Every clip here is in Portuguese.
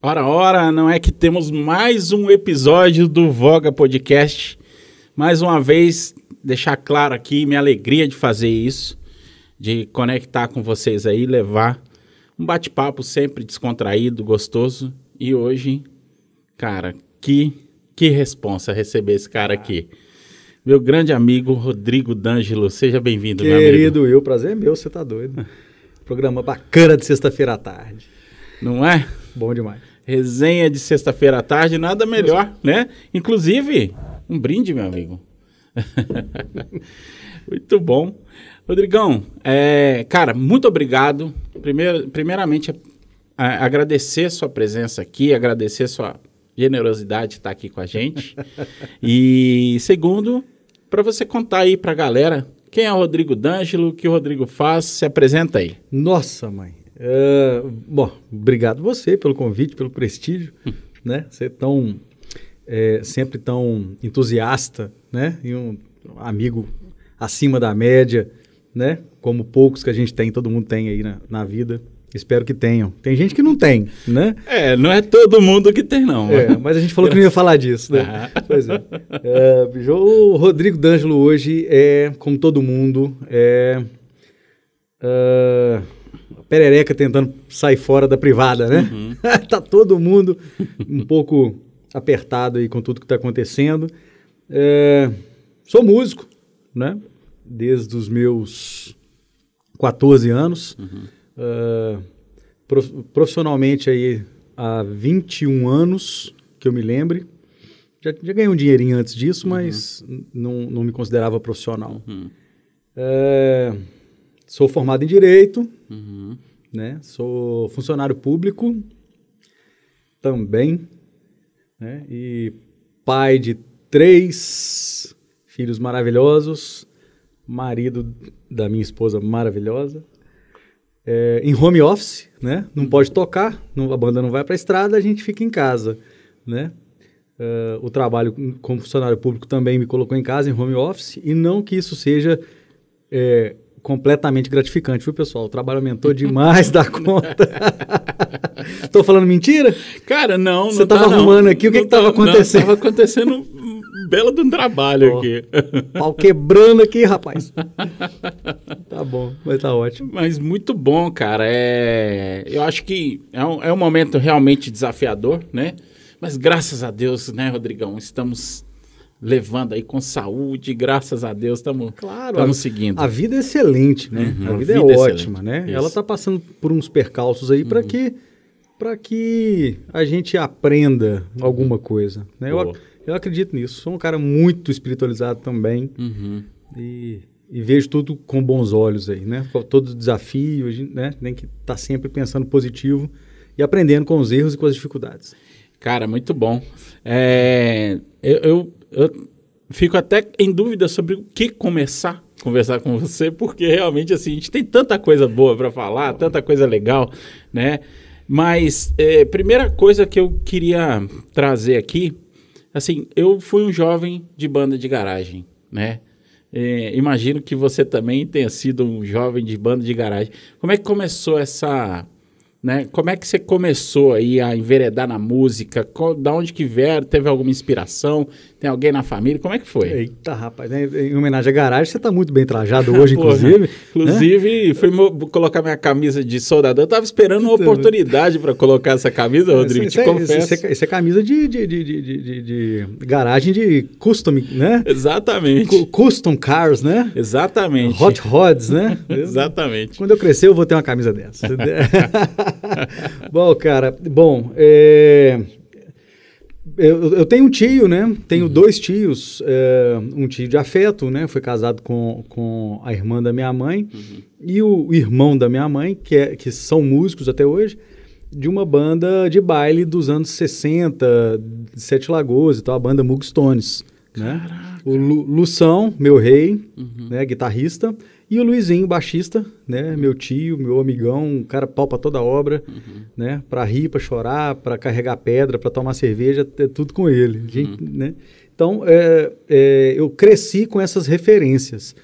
Ora, ora, não é que temos mais um episódio do Voga Podcast. Mais uma vez, deixar claro aqui minha alegria de fazer isso, de conectar com vocês aí, levar um bate-papo sempre descontraído, gostoso. E hoje, cara, que, que responsa receber esse cara aqui. Meu grande amigo Rodrigo D'Angelo, seja bem-vindo, meu amigo. Querido eu, prazer é meu, você tá doido. Programa bacana de sexta-feira à tarde. Não é? Bom demais. Resenha de sexta-feira à tarde, nada melhor, né? Inclusive, um brinde, meu amigo. muito bom. Rodrigão, é, cara, muito obrigado. Primeiro, primeiramente, a- agradecer sua presença aqui, agradecer sua generosidade de estar aqui com a gente. e segundo, para você contar aí para a galera quem é o Rodrigo D'Angelo, o que o Rodrigo faz, se apresenta aí. Nossa, mãe. É, bom, obrigado você pelo convite, pelo prestígio, né? Você é tão, é, sempre tão entusiasta, né? E um amigo acima da média, né? Como poucos que a gente tem, todo mundo tem aí na, na vida. Espero que tenham. Tem gente que não tem, né? É, não é todo mundo que tem, não. É, mas a gente falou que não ia falar disso, né? Ah. Pois é. É, o Rodrigo D'Angelo hoje é, como todo mundo, é, é perereca tentando sair fora da privada, né? tá todo mundo um pouco apertado aí com tudo que está acontecendo. É, sou músico, né? Desde os meus 14 anos. É, prof- profissionalmente aí há 21 anos, que eu me lembre. Já, já ganhei um dinheirinho antes disso, mas n- não, não me considerava profissional. Uhum. É, sou formado em Direito, Uhum. né? Sou funcionário público também, né? E pai de três filhos maravilhosos, marido da minha esposa maravilhosa. É, em home office, né? Não pode tocar, não- a banda não vai para a estrada, a gente fica em casa, né? É, o trabalho como funcionário público também me colocou em casa, em home office, e não que isso seja é, completamente gratificante, viu, pessoal? O trabalho aumentou demais da conta. Tô falando mentira? Cara, não, Você não tava tá, não. arrumando aqui, o que Não que tava tá- não, acontecendo? tava acontecendo um belo de um trabalho Ó. aqui. Pau quebrando aqui, rapaz. tá bom, mas tá ótimo. Mas muito bom, cara. É... Eu acho que é um, é um momento realmente desafiador, né? Mas graças a Deus, né, Rodrigão? Estamos levando aí com saúde, graças a Deus, estamos Claro, a- seguindo. A vida é excelente, né? Uhum, a a vida, vida é é ótima, né? Isso. Uhum. Ela tá passando por uns percalços aí para que para que a gente aprenda alguma coisa, né? Eu, eu acredito nisso. Sou um cara muito espiritualizado também Uhum. e, e vejo tudo com bons olhos aí, né? Todo desafio, gente, né? Tem que estar sempre pensando positivo e aprendendo com os erros e com as dificuldades. Cara, muito bom. É, eu, eu, eu fico até em dúvida sobre o que começar a conversar com você, porque realmente assim, a gente tem tanta coisa boa para falar, tanta coisa legal, né? Mas é, primeira coisa que eu queria trazer aqui, assim, eu fui um jovem de banda de garagem, né? É, imagino que você também tenha sido um jovem de banda de garagem. Como é que começou essa né? Como é que você começou aí a enveredar na música? Qual, da onde que vieram? Teve alguma inspiração? Tem alguém na família? Como é que foi? Eita, rapaz, né? em homenagem à garagem, você tá muito bem trajado hoje, inclusive. né? Inclusive, fui mo- colocar minha camisa de soldador. Eu tava esperando uma oportunidade para colocar essa camisa, Rodrigo. Isso te é- confesso. Isso é, isso é camisa de, de, de, de, garagem de custom, né? Exatamente. Cu- Custom cars, né? Exatamente. Hot rods, né? Exatamente. Quando eu crescer, eu vou ter uma camisa dessa. bom, cara, bom, é, eu, eu tenho um tio, né? Tenho dois tios. é, um tio de afeto, né? Foi casado com, com a irmã da minha mãe e o irmão da minha mãe, que, é, que são músicos até hoje, de uma banda de baile dos anos 60, de Sete Lagoas e tal, a banda Mugstones. Né? O Lu, Lução, meu rei, né, guitarrista, e o Luizinho, baixista, né, meu tio, meu amigão, um cara pau pra toda obra, né, pra rir, pra chorar, pra carregar pedra, pra tomar cerveja, é tudo com ele, gente, né? Então, é, é, eu cresci com essas referências.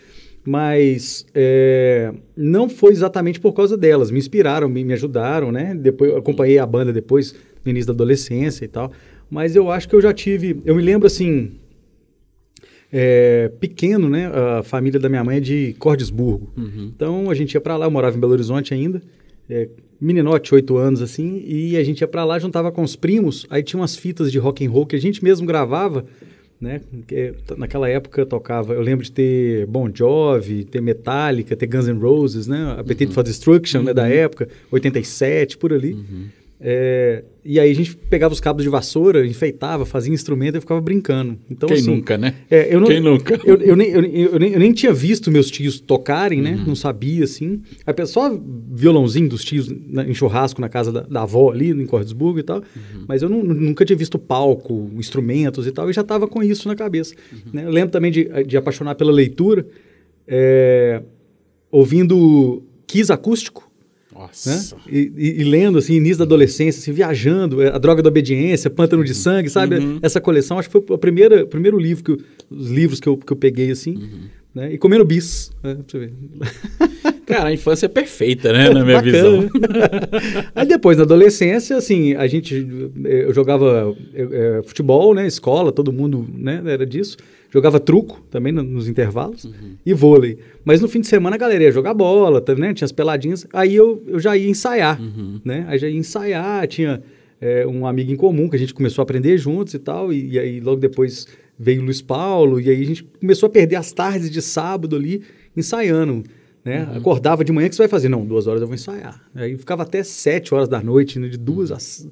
mas é, não foi exatamente por causa delas. Me inspiraram, me, me ajudaram, né? Depois acompanhei a banda depois no início da adolescência e tal. Mas eu acho que eu já tive. Eu me lembro assim. É, pequeno, né? A família da minha mãe é de Cordesburgo. Uhum. Então a gente ia para lá, eu morava em Belo Horizonte ainda. É, meninote, oito anos assim, e a gente ia para lá, juntava com os primos, aí tinha umas fitas de rock and roll que a gente mesmo gravava, né? Que, naquela época eu tocava, eu lembro de ter Bon Jovi, ter Metallica, ter Guns N' Roses, né? Appetite for Destruction, né, da época, 87, por ali. É, e aí a gente pegava os cabos de vassoura, enfeitava, fazia instrumento e ficava brincando. Então, Quem assim, nunca, né? é, eu não, Quem nunca? Eu, eu nem, eu, eu nem, eu nem tinha visto meus tios tocarem, né? Não sabia, assim. Aí, só violãozinho dos tios na- em churrasco na casa da, da avó ali, em Cordesburgo e tal. Mas eu não- nunca tinha visto palco, instrumentos e tal, e já estava com isso na cabeça. né? Eu lembro também de, de apaixonar pela leitura, é, ouvindo Kiss acústico né? Nossa. E, e- e lendo, assim, início da adolescência, assim, viajando, é, A Droga da Obediência, Pântano de Sangue, sabe? Essa coleção, acho que foi o primeiro, primeiro livro, que eu- os livros que eu, que eu peguei, assim, né? E comendo bis, né? Pra você ver. Cara, a infância é perfeita, né? Na minha visão. Aí depois, na adolescência, assim, a gente, eh, eu jogava eh, eh, futebol, né? Escola, todo mundo, né? Era disso. Jogava truco também no- nos intervalos e vôlei. Mas no fim de semana a galera ia jogar bola, tá, né? Tinha as peladinhas. Aí eu, eu já ia ensaiar, né? Aí já ia ensaiar, tinha eh, um amigo em comum que a gente começou a aprender juntos e tal. E, e aí logo depois veio o Luiz Paulo. E aí a gente começou a perder as tardes de sábado ali ensaiando. Né? Acordava de manhã, o que você vai fazer? Não, duas horas eu vou ensaiar. Aí ficava até sete horas da noite, né? de duas às...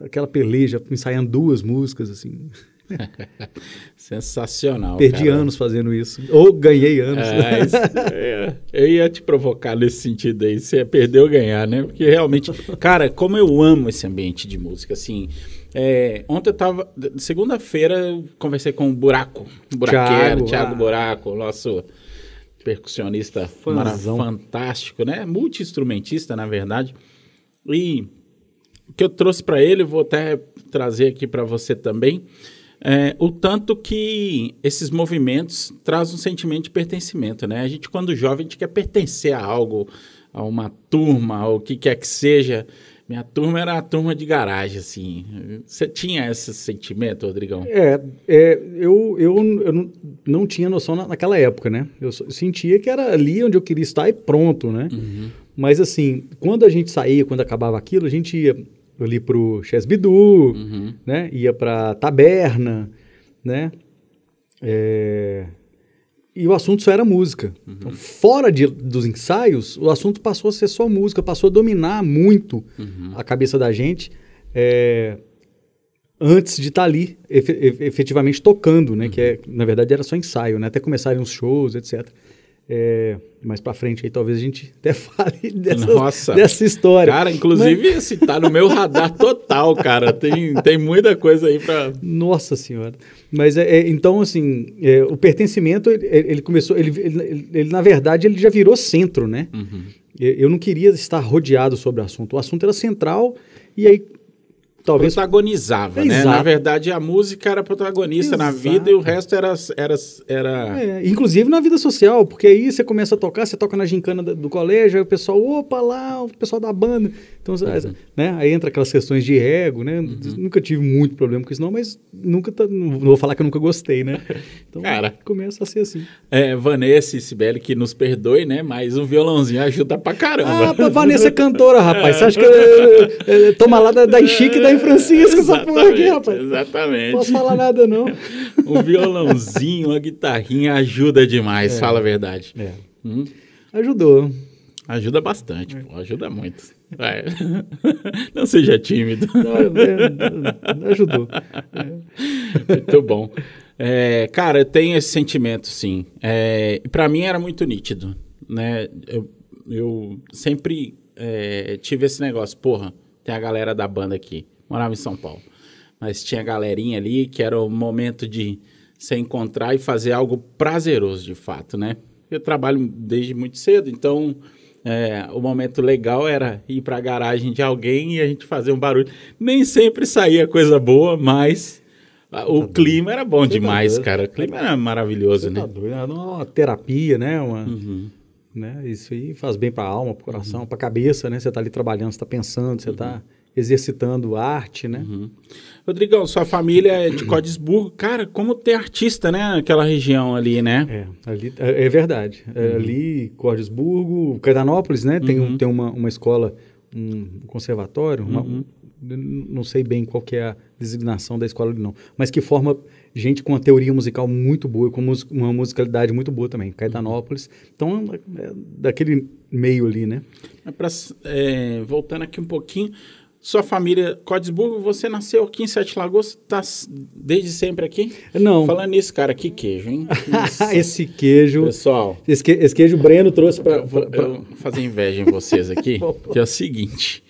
aquela peleja, ensaiando duas músicas, assim. Sensacional. Perdi cara. anos fazendo isso. Ou ganhei anos. É, isso- é, eu ia te provocar nesse sentido aí, você ia perder ou ganhar, né? Porque realmente, cara, como eu amo esse ambiente de música, assim. é, ontem eu tava. Segunda-feira eu conversei com o Buraco, Buraqueiro, Thiago, Thiago ah. Buraco, nosso percussionista Fãzão. fantástico, né? Multi-instrumentista, na verdade. E o que eu trouxe para ele, vou até trazer aqui para você também, é, o tanto que esses movimentos trazem um sentimento de pertencimento, né? A gente, quando jovem, a gente quer pertencer a algo, a uma turma, ao que quer que seja. Minha turma era a turma de garagem, assim. Você tinha esse sentimento, Rodrigão? É, é, eu, eu, eu não, não tinha noção na- naquela época, né? Eu só- sentia que era ali onde eu queria estar e pronto, né? Mas assim, quando a gente saía, quando acabava aquilo, a gente ia ali pro Chesbidu, Uhum. né? Ia pra Taberna, né? É, E o assunto só era música. Então, fora de- dos ensaios, o assunto passou a ser só música, passou a dominar muito a cabeça da gente. é, antes de estar ali efe- efe- efetivamente tocando, né? Que é, na verdade era só ensaio, né? Até começarem os shows, etc. É, mais pra frente aí talvez a gente até fale dessa, Nossa. dessa história. Cara, inclusive, esse tá no meu radar total, cara. Tem, tem muita coisa aí pra. Nossa senhora. Mas é, é, então assim, é, o pertencimento ele, ele começou, ele, ele, ele- na verdade ele já virou centro, né? Eu eu não queria estar rodeado sobre o assunto. O assunto era central e aí talvez protagonizava, né? Exato. Na verdade, a música era protagonista na Exato. vida e o resto era. era, era... É, inclusive na vida social, porque aí você começa a tocar, você toca na gincana do, do colégio, aí o pessoal, opa lá, o pessoal da banda. Então, né, aí entra aquelas questões de ego, né? Nunca tive muito problema com isso, não, mas nunca, tá- não vou falar que eu nunca gostei, né? Então Cara. começa a ser assim. É, Vanessa e Sibeli, que nos perdoe, né? Mas um violãozinho ajuda pra caramba. Ah, pra Vanessa é cantora, rapaz. Você acha que é, é, toma lá da, da Chique e em Francisco essa porra aqui, rapaz? Exatamente. Não posso falar nada, não. Um violãozinho, uma guitarrinha ajuda demais, fala a verdade. É. Hum, Ajudou. ajuda bastante, pô, ajuda muito. É. Não seja tímido. Não, é, ajudou. Muito bom. É, cara, eu tenho esse sentimento, sim. É, para mim era muito nítido, né? Eu, eu sempre é, tive esse negócio, porra, tem a galera da banda aqui, morava em São Paulo, mas tinha galerinha ali que era o momento de se encontrar e fazer algo prazeroso, de fato, né? Eu trabalho desde muito cedo, então é, o momento legal era ir para a garagem de alguém e a gente fazer um barulho. Nem sempre saía coisa boa, mas O clima era bom demais, doido. cara. O clima era maravilhoso, Você né? tá doido, é uma terapia, né? Uma, Uhum. né? Isso aí faz bem para a alma, para o coração, para a cabeça, né? Você tá ali trabalhando, você tá pensando, você tá exercitando arte, né? Rodrigão, sua família é de Codesburgo. Cara, como ter artista, né? Aquela região ali, né? É, ali, é, é verdade. É, Ali, Cordesburgo, Caetanópolis, né? Tem, um, tem uma, uma escola, um conservatório, uma- n- não sei bem qual que é a designação da escola não, mas que forma gente com uma teoria musical muito boa, com mus- uma musicalidade muito boa também, Caetanópolis. Então, é daquele meio ali, né? É pra- é, voltando aqui um pouquinho, sua família, Codesburgo, você nasceu aqui em Sete Lagoas, tá desde sempre aqui? Não, Falando nisso, cara, que queijo, hein? Esse queijo, Pessoal, esse, que- esse queijo o Breno trouxe para... fazer inveja em vocês aqui, que é o seguinte,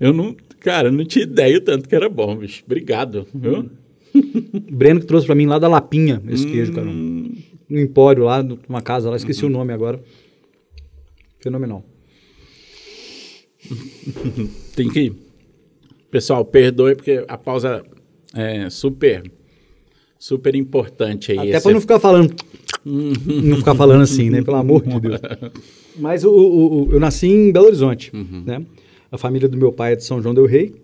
eu não, cara, eu não tinha ideia o tanto que era bom, bicho. Obrigado, viu? Breno que trouxe para mim lá da Lapinha, esse queijo, cara. Hum, no empório lá, numa casa lá, esqueci o nome agora. Fenomenal. tem que... Pessoal, perdoe porque a pausa é super, super importante aí. Até para não ficar falando. não ficar falando assim, né? Pelo amor de Deus. Mas o, o- o- eu nasci em Belo Horizonte, né? A família do meu pai é de São João del Rei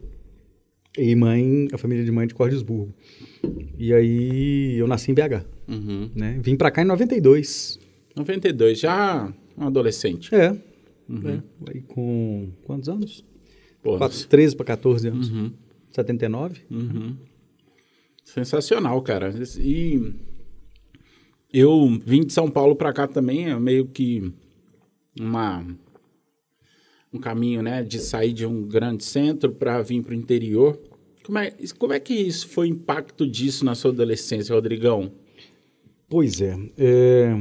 e mãe, a família de mãe de Cordesburgo. E aí eu nasci em BH, Uhum. né? Vim para cá em 92. 92, já um adolescente. É. né? Aí com quantos anos? Pô, Quatro- 13 para 14 anos. Uhum. 79. Uhum. Sensacional, cara. E eu vim de São Paulo pra cá também, é meio que uma um caminho, né, de sair de um grande centro para vir para o interior. Como é, como é que isso foi o impacto disso na sua adolescência, Rodrigão? Pois é. é,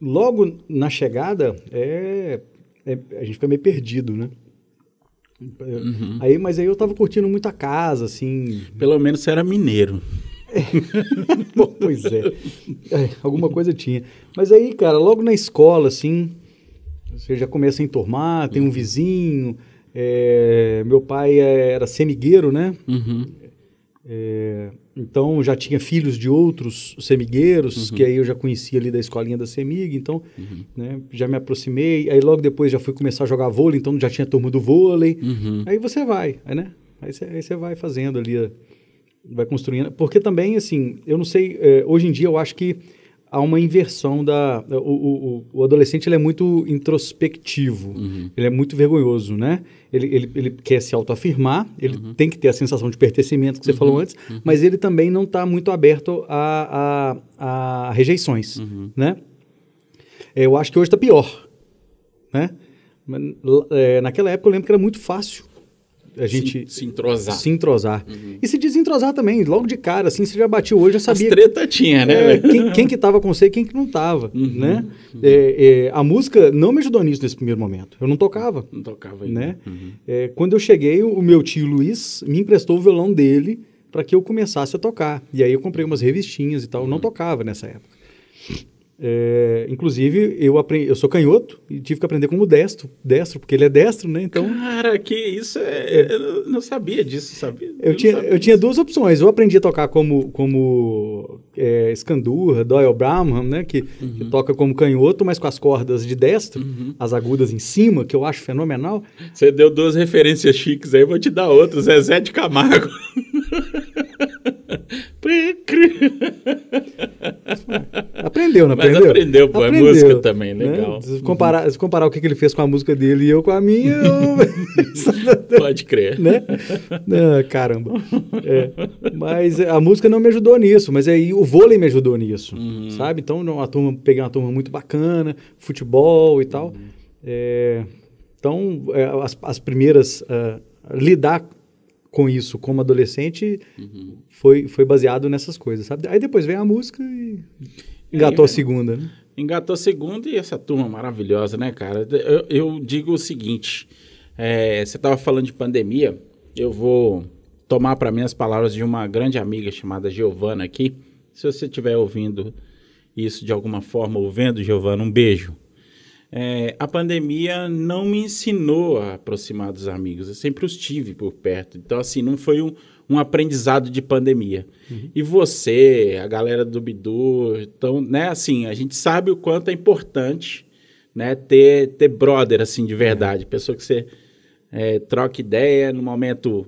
logo na chegada, é, é- a gente fica meio perdido, né? É, Aí, mas aí eu tava curtindo muito a casa, assim. Pelo menos você era mineiro. Pô, pois é. É, Alguma coisa tinha. Mas aí, cara, logo na escola, assim, você já começa a enturmar, tem um vizinho. é, meu pai era semigueiro, né? Uhum. É, então já tinha filhos de outros semigueiros, que aí eu já conhecia ali da escolinha da Semig, então né, já me aproximei. Aí logo depois já fui começar a jogar vôlei, então já tinha turma do vôlei. Uhum. Aí você vai, né? Aí você, vai fazendo ali, vai construindo. Porque também, assim, eu não sei, eh, hoje em dia eu acho que há uma inversão da. O, o, o- adolescente ele é muito introspectivo, ele é muito vergonhoso, né? Ele, ele, ele quer se autoafirmar, ele tem que ter a sensação de pertencimento que você falou antes, mas ele também não está muito aberto a, a, a rejeições, né? Eh, Eu acho que hoje está pior, né? Eh, naquela época eu lembro que era muito fácil a gente se, se entrosar. se entrosar. E se desentrosar também, logo de cara, assim, você já batia o olho, já As sabia treta tinha, né? é, quem, quem que tava com você e quem que não tava, né? É, é, a música não me ajudou nisso nesse primeiro momento. Eu não tocava, Não tocava ainda. né? Uhum. É, quando eu cheguei, o, o meu tio Luiz me emprestou o violão dele para que eu começasse a tocar. E aí eu comprei umas revistinhas e tal. Eu não tocava nessa época. É, inclusive, eu, aprendi, eu sou canhoto e tive que aprender como destro, destro, porque ele é destro, né? Então, Cara, que isso é. Eu não sabia disso, sabia? Eu não tinha, sabia eu tinha duas opções. Eu aprendi a tocar como, como é, Skandurra, Doyle Braham, né? Que, que toca como canhoto, mas com as cordas de destro, as agudas em cima, que eu acho fenomenal. Você deu duas referências chiques aí, vou te dar outra. Zezé de Camargo. Cri. Aprendeu, não Mas aprendeu? aprendeu, pô, é música também, legal. Se comparar, se comparar o que, ele fez com a música dele e eu com a minha, eu... Pode crer. né? Ah, caramba. É. Mas a música não me ajudou nisso, mas aí o vôlei me ajudou nisso, Uhum. sabe? Então, a turma, peguei uma turma muito bacana, futebol e tal. Uhum. É, então, é, as, as primeiras... ah, lidar com isso como adolescente Uhum. foi, foi baseado nessas coisas, sabe? Aí depois veio a música e engatou a segunda, né? Engatou segunda e essa turma maravilhosa, né, cara? Eu, eu digo o seguinte: é, você estava falando de pandemia, eu vou tomar para mim as palavras de uma grande amiga chamada Giovana aqui. Se você estiver ouvindo isso de alguma forma, ou vendo, Giovana, um beijo. É, a pandemia não me ensinou a aproximar dos amigos. Eu sempre os tive por perto. Então, assim, não foi um, um aprendizado de pandemia. Uhum. E você, a galera do Bidu, então, né, assim, a gente sabe o quanto é importante, né, ter, ter brother, assim, de verdade. Uhum. Pessoa que você é, troca ideia no momento...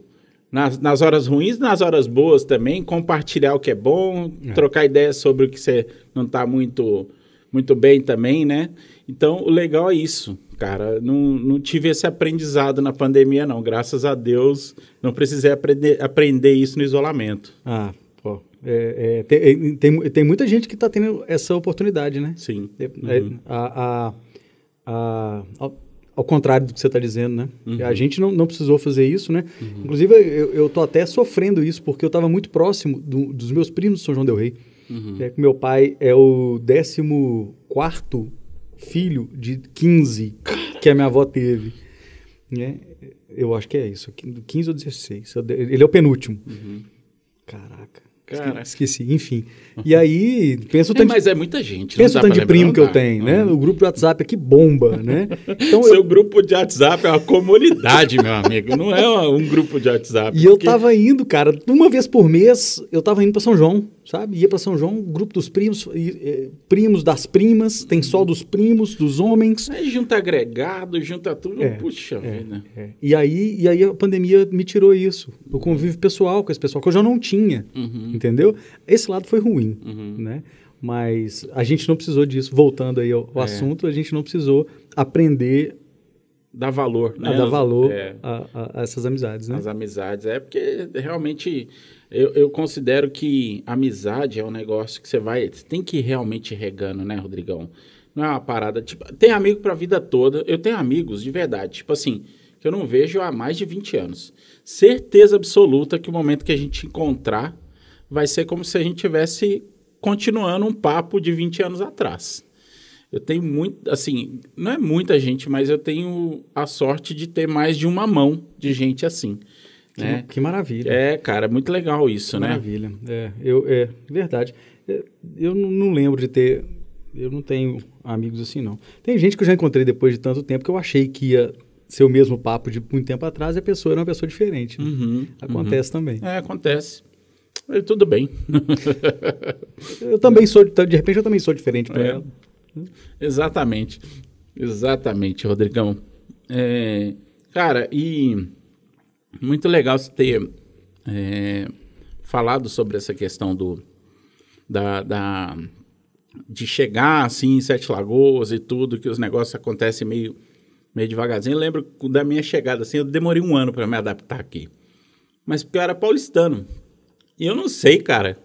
Nas, nas horas ruins, nas horas boas também, compartilhar o que é bom, é. trocar ideias sobre o que você não está muito, muito bem também, né? Então, o legal é isso, cara. Não, não tive esse aprendizado na pandemia, não. Graças a Deus, não precisei aprender, aprender isso no isolamento. Ah, pô. É, é, tem, tem, tem, muita gente que está tendo essa oportunidade, né? Sim. É, é, uhum. a, a, a, ao, contrário do que você está dizendo, né? Uhum. A gente não, não precisou fazer isso, né? Uhum. Inclusive, eu, estou até sofrendo isso, porque eu estava muito próximo do, dos meus primos de São João del Rei. Uhum. É, meu pai é o 14 quarto filho de 15 que a minha avó teve. Né? Eu acho que é isso, 15 ou 16. Ele é o penúltimo. Uhum. Caraca. Cara. Esqueci, enfim. E aí, pensa o é, tanto. É, mas é muita gente. Pensa o tanto de primo que eu tenho, né? O grupo de WhatsApp aqui bomba, né? Então, Seu eu... grupo de WhatsApp é uma comunidade, meu amigo. Não é um grupo de WhatsApp. E porque... eu tava indo, cara, uma vez por mês, eu tava indo para São João sabe? Ia para São João, grupo dos primos, e, primos das primas, tem só dos primos, dos homens. Aí junta agregado, junta tudo, é, puxa é, vida. É. E, aí, e aí a pandemia me tirou isso, o convívio pessoal com esse pessoal, que eu já não tinha, uhum. entendeu? Esse lado foi ruim, uhum. né? Mas a gente não precisou disso. Voltando aí ao, ao é. assunto, a gente não precisou aprender dar valor, né? A dar valor é. a, a, a, essas amizades, né? As amizades, é porque realmente eu, eu considero que amizade é um negócio que você vai. Você tem que ir realmente regando, né, Rodrigão? Não é uma parada. Tipo, tem amigo pra vida toda. Eu tenho amigos de verdade, tipo assim, que eu não vejo há mais de 20 anos. Certeza absoluta que o momento que a gente encontrar vai ser como se a gente tivesse continuando um papo de 20 anos atrás. Eu tenho muito, assim, não é muita gente, mas eu tenho a sorte de ter mais de uma mão de gente assim. Que, né? que maravilha. É, cara, é muito legal isso, que né? Maravilha. É, eu, é verdade. É, eu não lembro de ter. Eu não tenho amigos assim, não. Tem gente que eu já encontrei depois de tanto tempo que eu achei que ia ser o mesmo papo de muito tempo atrás e a pessoa era uma pessoa diferente. Né? Uhum, acontece uhum. também. É, acontece. Mas tudo bem. eu também sou, de repente eu também sou diferente para é. ela. Exatamente. Exatamente, Rodrigão. É, cara, e muito legal você ter é, falado sobre essa questão do da, da, de chegar assim em Sete Lagoas e tudo, que os negócios acontecem meio, meio devagarzinho. Eu lembro da minha chegada assim, eu demorei um ano para me adaptar aqui. Mas porque eu era paulistano. E eu não sei, cara,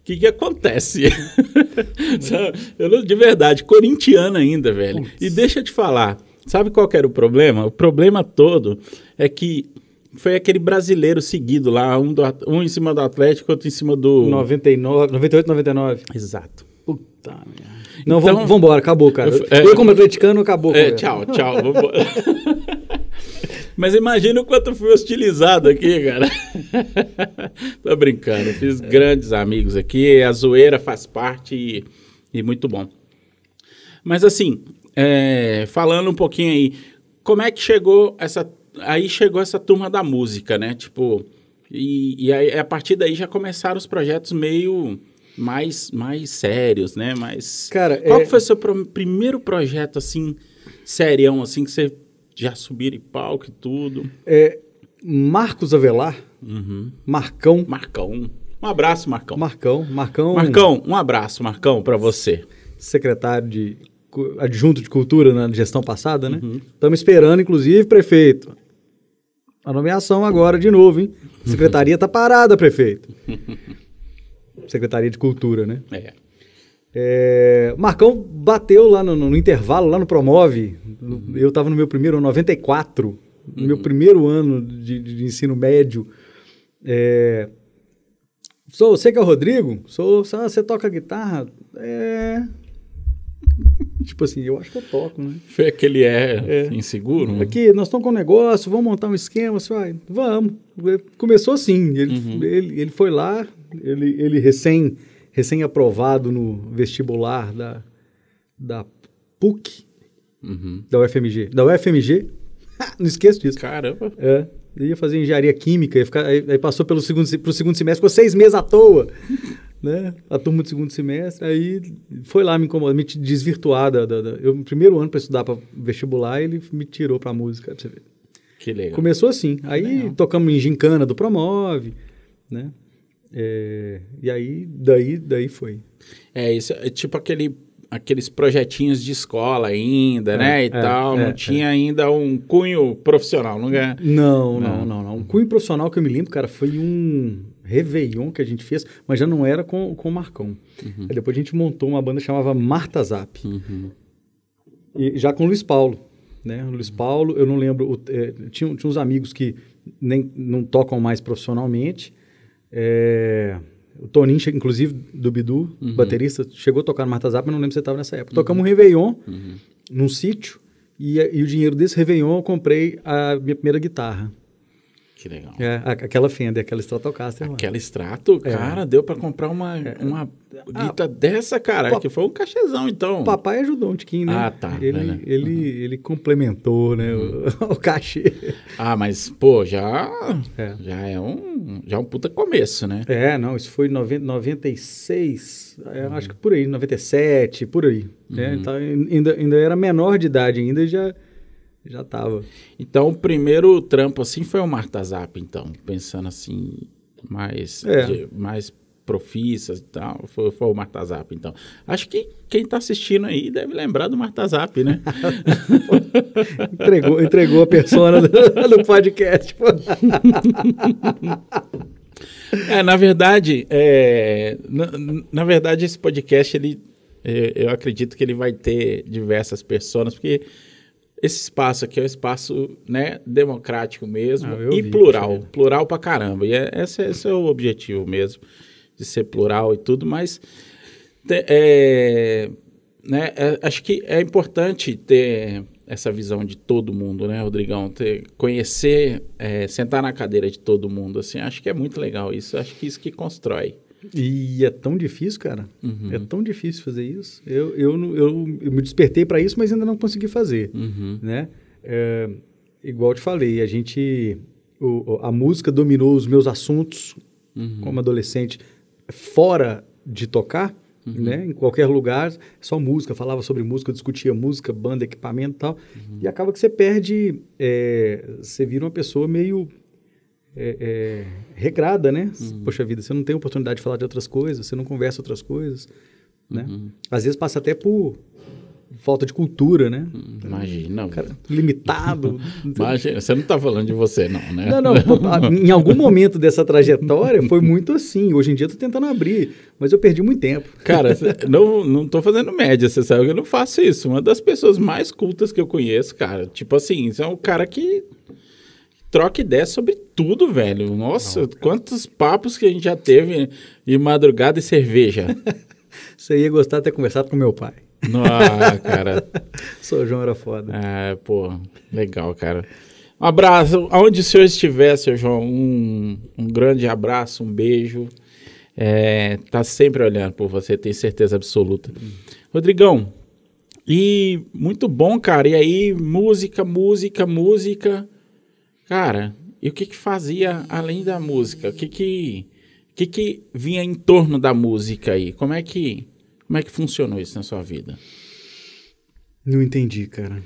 o que, que acontece. eu, de verdade, corintiano ainda, velho. Putz. E deixa eu te falar, sabe qual era o problema? O problema todo é que foi aquele brasileiro seguido lá, um, do, um em cima do Atlético, outro em cima do. 99, 98, 99. Exato. Puta merda. Não, então, vamos embora, acabou, cara. Eu, é, eu como atleticano, acabou. É, tchau, tchau. Mas imagina o quanto fui hostilizado aqui, cara. Tô brincando, fiz grandes amigos aqui, a zoeira faz parte e, e muito bom. Mas assim, é, falando um pouquinho aí, como é que chegou essa aí chegou essa turma da música, né? Tipo, e, e aí, a partir daí já começaram os projetos meio mais, mais sérios, né? Mas Cara, qual é... foi o seu pro, primeiro projeto assim, serião, assim, que você já subiram em palco e tudo? É, Marcos Avelar, uhum. Marcão. Marcão. Um abraço, Marcão. Marcão, Marcão. Marcão, um abraço, Marcão, para você. Secretário de adjunto de cultura na gestão passada, né? Estamos uhum. esperando, inclusive, prefeito a nomeação agora de novo, hein? Secretaria está parada, prefeito. Secretaria de Cultura, né? É. É, Marcão bateu lá no, no, intervalo, lá no Promove. Uhum. Eu estava no meu primeiro ano, 94, uhum. no meu primeiro ano de, de ensino médio. É, sou, você que é o Rodrigo? Sou, você toca guitarra? É, Tipo assim, eu acho que eu toco, né? Foi aquele é, é. inseguro? Né? Aqui, nós estamos com um negócio, vamos montar um esquema. Você vai, vamos. Começou assim. Ele, uhum. ele, ele foi lá, ele, ele recém, recém aprovado no vestibular da, da PUC. Uhum. da UFMG. Da UFMG, não esqueço disso. Caramba. É, eu ia fazer engenharia química, ia ficar, aí, aí passou pelo segundo, pro segundo semestre, ficou seis meses à toa, né? A turma do segundo semestre, aí foi lá me incomodar, me desvirtuar da, da- da- eu no primeiro ano para estudar para vestibular, ele me tirou para música, pra você ver. Que legal. Começou assim, aí Legal. tocamos em gincana do Promove, né? É, e aí, daí, daí foi. É, isso é tipo aquele, aqueles projetinhos de escola ainda, né? E é, tal. é, não é. tinha ainda um cunho profissional, não é? Não, Não. não, não, não. O cunho profissional que eu me lembro, cara, foi um Réveillon que a gente fez, mas já não era com, com o Marcão. Aí depois a gente montou uma banda que chamava Marta Zap. Uhum. E já com o Luiz Paulo. Né? O Luiz Paulo, eu não lembro, o- eh, tinha, tinha uns amigos que nem, não tocam mais profissionalmente. É, o Toninho, inclusive, do Bidu, baterista, chegou a tocar no Marta Zap, mas não lembro se você estava nessa época. Tocamos um Réveillon num sítio, e, e o dinheiro desse Réveillon eu comprei a minha primeira guitarra. Que legal. É, aquela Fender, aquela Stratocaster. Aquela extrato, É. cara, deu pra comprar uma, uma guita dessa, cara, Pa- que foi um cachezão, então. O papai ajudou um tiquinho, né? Ah, tá, Ele, né? ele, ele complementou, né, o, o cachê. Ah, mas, pô, já É. já é um, já é um puta começo, né? É, não, isso foi em noven- 96, é, acho que por aí, 97, por aí. né? Então, ainda, ainda era menor de idade ainda já, já tava. Então, o primeiro trampo, assim, foi o Marta Zap, então, pensando assim, mais, É. de- mais profissas e tal, foi, foi o Marta Zap, então. Acho que quem tá assistindo aí deve lembrar do Marta Zap, né? Entregou, entregou a persona do, podcast. É, na verdade, é, na, na verdade, esse podcast, ele, é, eu acredito que ele vai ter diversas pessoas, porque esse espaço aqui é um espaço né, democrático mesmo Ah, e vi, plural, plural pra caramba. E é, esse, esse é o objetivo mesmo, de ser plural e tudo, mas te- é, né, é, acho que é importante ter essa visão de todo mundo, né, Rodrigão? Ter, conhecer, é, sentar na cadeira de todo mundo, assim, acho que é muito legal isso. Acho que isso que constrói. E é tão difícil, cara. Uhum. É tão difícil fazer isso. Eu, eu, eu, eu me despertei para isso, mas ainda não consegui fazer. Uhum. né? É, igual te falei, a gente, o- o- a música dominou os meus assuntos Uhum. como adolescente fora de tocar, Uhum. né? Em qualquer lugar, só música, falava sobre música, discutia música, banda, equipamento e tal. Uhum. E acaba que você perde, é, você vira uma pessoa meio é, é, regrada, né? Uhum. Poxa vida, você não tem oportunidade de falar de outras coisas, você não conversa outras coisas, né? Uhum. Às vezes passa até por falta de cultura, né? Imagina. Cara, limitado. Imagina, você não tá falando de você, não, né? Não, não. Em algum momento dessa trajetória foi muito assim. Hoje em dia eu tô tentando abrir, mas eu perdi muito tempo. Cara, não, não tô fazendo média, você sabe que eu não faço isso. Uma das pessoas mais cultas que eu conheço, cara. Tipo assim, você é um cara que troca ideia sobre tudo, velho. Nossa, quantos papos que a gente já teve de madrugada e cerveja. Você ia gostar de ter conversado com meu pai. Nossa, cara. Sou João era foda. É, pô, legal, cara. Um abraço. Aonde o senhor estiver, seu João, um, um grande abraço, um beijo. É, tá sempre olhando por você, tenho certeza absoluta. Rodrigão, e muito bom, cara. E aí, música, música, música. Cara, e o que que fazia além da música? O que que, o que que vinha em torno da música aí? Como é que, como é que funcionou isso na sua vida? Não entendi, cara.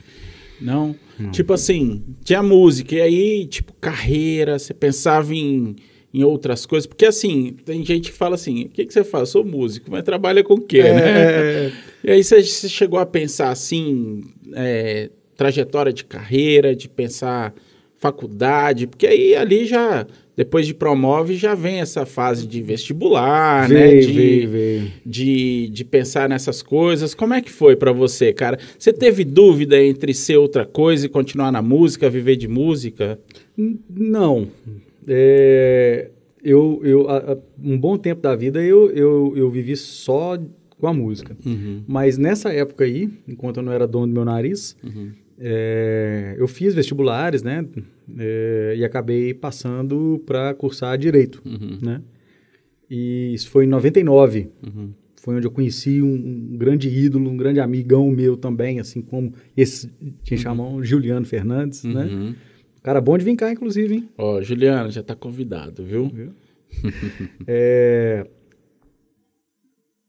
Não? Tipo assim, tinha música, e aí, tipo, carreira, você pensava em, em outras coisas. Porque assim, tem gente que fala assim, o que, que você faz? Sou músico, mas trabalha com o quê, né? É, E aí você, você chegou a pensar assim, é, trajetória de carreira, de pensar faculdade, porque aí ali já, depois de promove, já vem essa fase de vestibular, né? veio, De, veio, veio. de, de pensar nessas coisas. Como é que foi pra você, cara? Você teve dúvida entre ser outra coisa e continuar na música, viver de música? Não. É, eu, eu, a- a- um bom tempo da vida eu, eu, eu vivi só com a música. Mas nessa época aí, enquanto eu não era dono do meu nariz, é, eu fiz vestibulares, né? É, e acabei passando para cursar direito, né? E isso foi em 99. foi onde eu conheci um, um, grande ídolo, um grande amigão meu também, assim como esse tinha uhum. chamado Juliano Fernandes, né? uhum. Cara bom de vir cá, inclusive, hein? Ó, oh, Juliano, já tá convidado, viu? viu? é...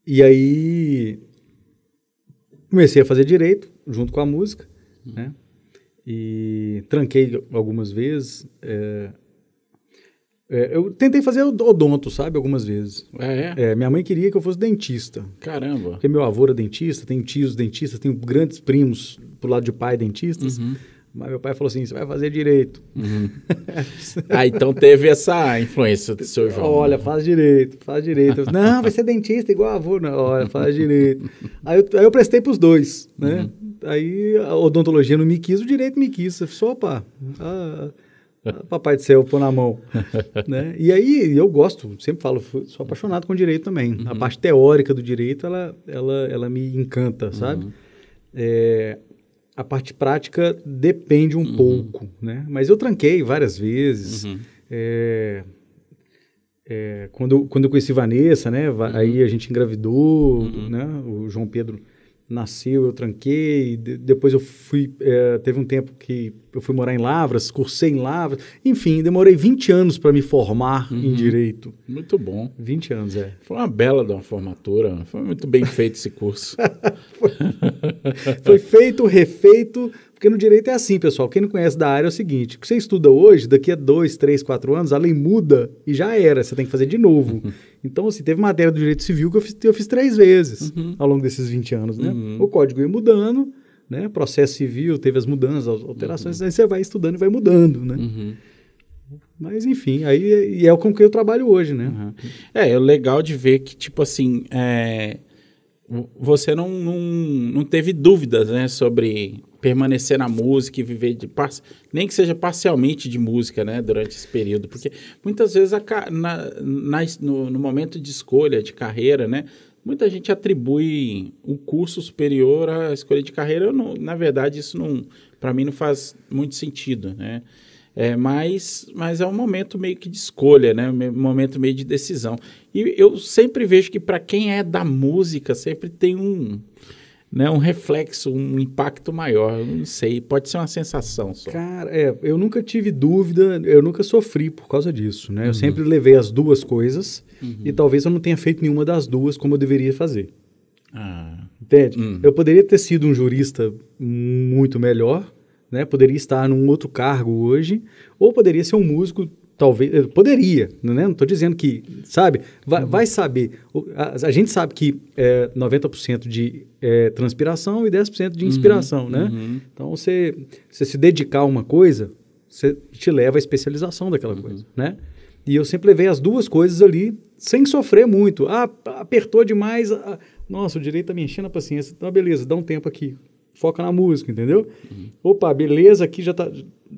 E aí comecei a fazer direito junto com a música, uhum. né? E tranquei algumas vezes. É... É, eu tentei fazer odonto, sabe, algumas vezes. É, é? minha mãe queria que eu fosse dentista. Caramba. Porque meu avô era dentista, tenho tios dentistas, tenho grandes primos pro lado de pai dentistas. Uhum. Mas meu pai falou assim: você vai fazer direito. Uhum. ah, então teve essa influência do seu João. Olha, faz direito, faz direito. Eu, não, vai ser dentista igual avô. Não, olha, faz direito. aí, eu, aí eu prestei pros dois, né? Uhum. Aí a odontologia não me quis, o direito me quis. Eu falei, opa, ah, Papai do céu, pôr na mão. né? E aí eu gosto, sempre falo, sou apaixonado com direito também. Uhum. A parte teórica do direito, ela, ela, ela me encanta, sabe? Uhum. É, a parte prática depende um uhum. pouco, né? Mas eu tranquei várias vezes. Uhum. É, é, quando, quando eu conheci Vanessa, né? Uhum. Aí a gente engravidou, uhum. né? O João Pedro nasceu, eu tranquei, de, depois eu fui, é, teve um tempo que eu fui morar em Lavras, cursei em Lavras, enfim, demorei 20 anos para me formar uhum. em Direito. Muito bom. 20 anos, é. Foi uma bela de uma formatura, foi muito bem feito esse curso. foi, foi feito, refeito, porque no direito é assim, pessoal. Quem não conhece da área é o seguinte: o que você estuda hoje, daqui a dois, três, quatro anos, a lei muda e já era. Você tem que fazer de novo. Uhum. Então, assim, teve matéria do direito civil que eu fiz, eu fiz três vezes uhum. ao longo desses 20 anos, né? Uhum. O código ia mudando, né? Processo civil teve as mudanças, as alterações, uhum. aí você vai estudando e vai mudando, né? Uhum. Mas enfim, aí e é com que eu trabalho hoje, né? Uhum. É, é legal de ver que, tipo assim, é, você não, não, não teve dúvidas, né, sobre permanecer na música e viver de nem que seja parcialmente de música, né, durante esse período, porque muitas vezes a, na, na, no, no, momento de escolha de carreira, né, muita gente atribui um curso superior à escolha de carreira. Eu não, na verdade, isso não, para mim, não faz muito sentido, né? É, mas, mas é um momento meio que de escolha, né? Um momento meio de decisão. E eu sempre vejo que para quem é da música, sempre tem um, né, um reflexo, um impacto maior. Eu não sei, pode ser uma sensação só. Cara, é, eu nunca tive dúvida, eu nunca sofri por causa disso, né? Uhum. Eu sempre levei as duas coisas uhum. e talvez eu não tenha feito nenhuma das duas como eu deveria fazer. Ah. Entende? Uhum. Eu poderia ter sido um jurista muito melhor, né? Poderia estar num outro cargo hoje, ou poderia ser um músico talvez poderia, né? não estou dizendo que, sabe, vai, uhum. vai saber. A, a, gente sabe que é 90% de é, transpiração e 10% de uhum. inspiração, uhum. né? Uhum. Então, você, você se dedicar a uma coisa, você te leva à especialização daquela uhum. coisa, né? E eu sempre levei as duas coisas ali sem sofrer muito. Ah, apertou demais. Ah, nossa, o direito está me enchendo a paciência. Então, beleza, dá um tempo aqui. Foca na música, entendeu? Uhum. Opa, beleza, aqui já tá,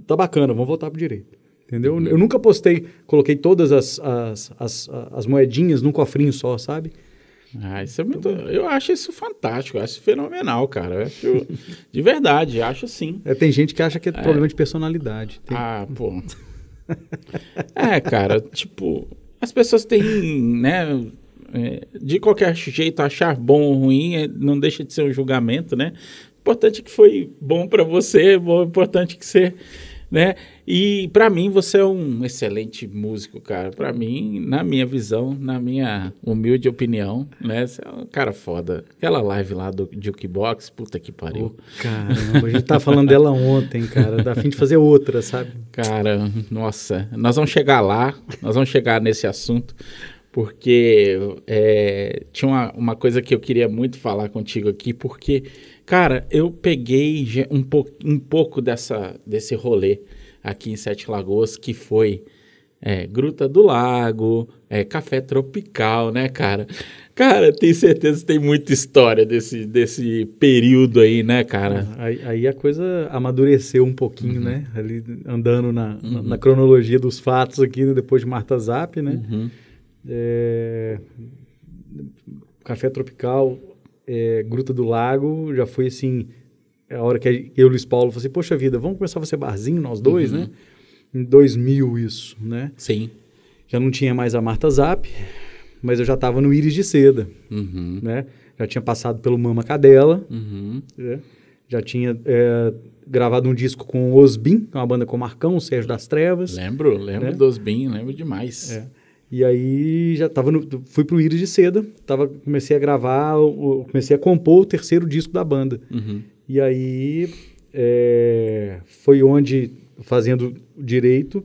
tá bacana, vamos voltar pro direito. Entendeu? Uhum. Eu nunca postei, coloquei todas as, as, as, as, moedinhas num cofrinho só, sabe? Ah, isso é muito. Eu acho isso fantástico, eu acho fenomenal, cara. Acho, de verdade, acho sim. É, tem gente que acha que é, é. problema de personalidade. Tem... Ah, pô. é, cara, tipo, as pessoas têm, né? É, de qualquer jeito, achar bom ou ruim é, não deixa de ser um julgamento, né? Importante que foi bom para você, bom, importante que você né? E para mim você é um excelente músico, cara. Para mim, na minha visão, na minha humilde opinião, né? Você é um cara foda. Aquela live lá do Jukebox, puta que pariu. Oh, caramba, a gente tá falando dela ontem, cara. Dá fim de fazer outra, sabe? Cara, nossa. Nós vamos chegar lá, nós vamos chegar nesse assunto porque é, tinha uma, uma coisa que eu queria muito falar contigo aqui, porque Cara, eu peguei um, po um pouco dessa, desse rolê aqui em Sete Lagoas, que foi é, Gruta do Lago, é, Café Tropical, né, cara? Cara, tenho certeza que tem muita história desse, desse período aí, né, cara? Aí, aí a coisa amadureceu um pouquinho, uhum. né? Ali andando na, uhum. na, cronologia dos fatos aqui, depois de Marta Zap, né? Uhum. É, Café Tropical, é, Gruta do Lago, já foi assim, a hora que eu e o Luiz Paulo falei assim, poxa vida, vamos começar a fazer barzinho nós dois, uhum. né? Em 2000 isso, né? Sim. Já não tinha mais a Marta Zap, mas eu já estava no Íris de Seda, Uhum. né? Já tinha passado pelo Mama Cadela, Uhum. né? já tinha é, gravado um disco com o Osbin, que é uma banda com o Marcão, o Sérgio das Trevas. Lembro, lembro Né? dos BIM, lembro demais. É. E aí já tava no, fui pro Íris de Seda, tava, comecei a gravar, o- comecei a compor o terceiro disco da banda. Uhum. E aí é, foi onde, fazendo direito,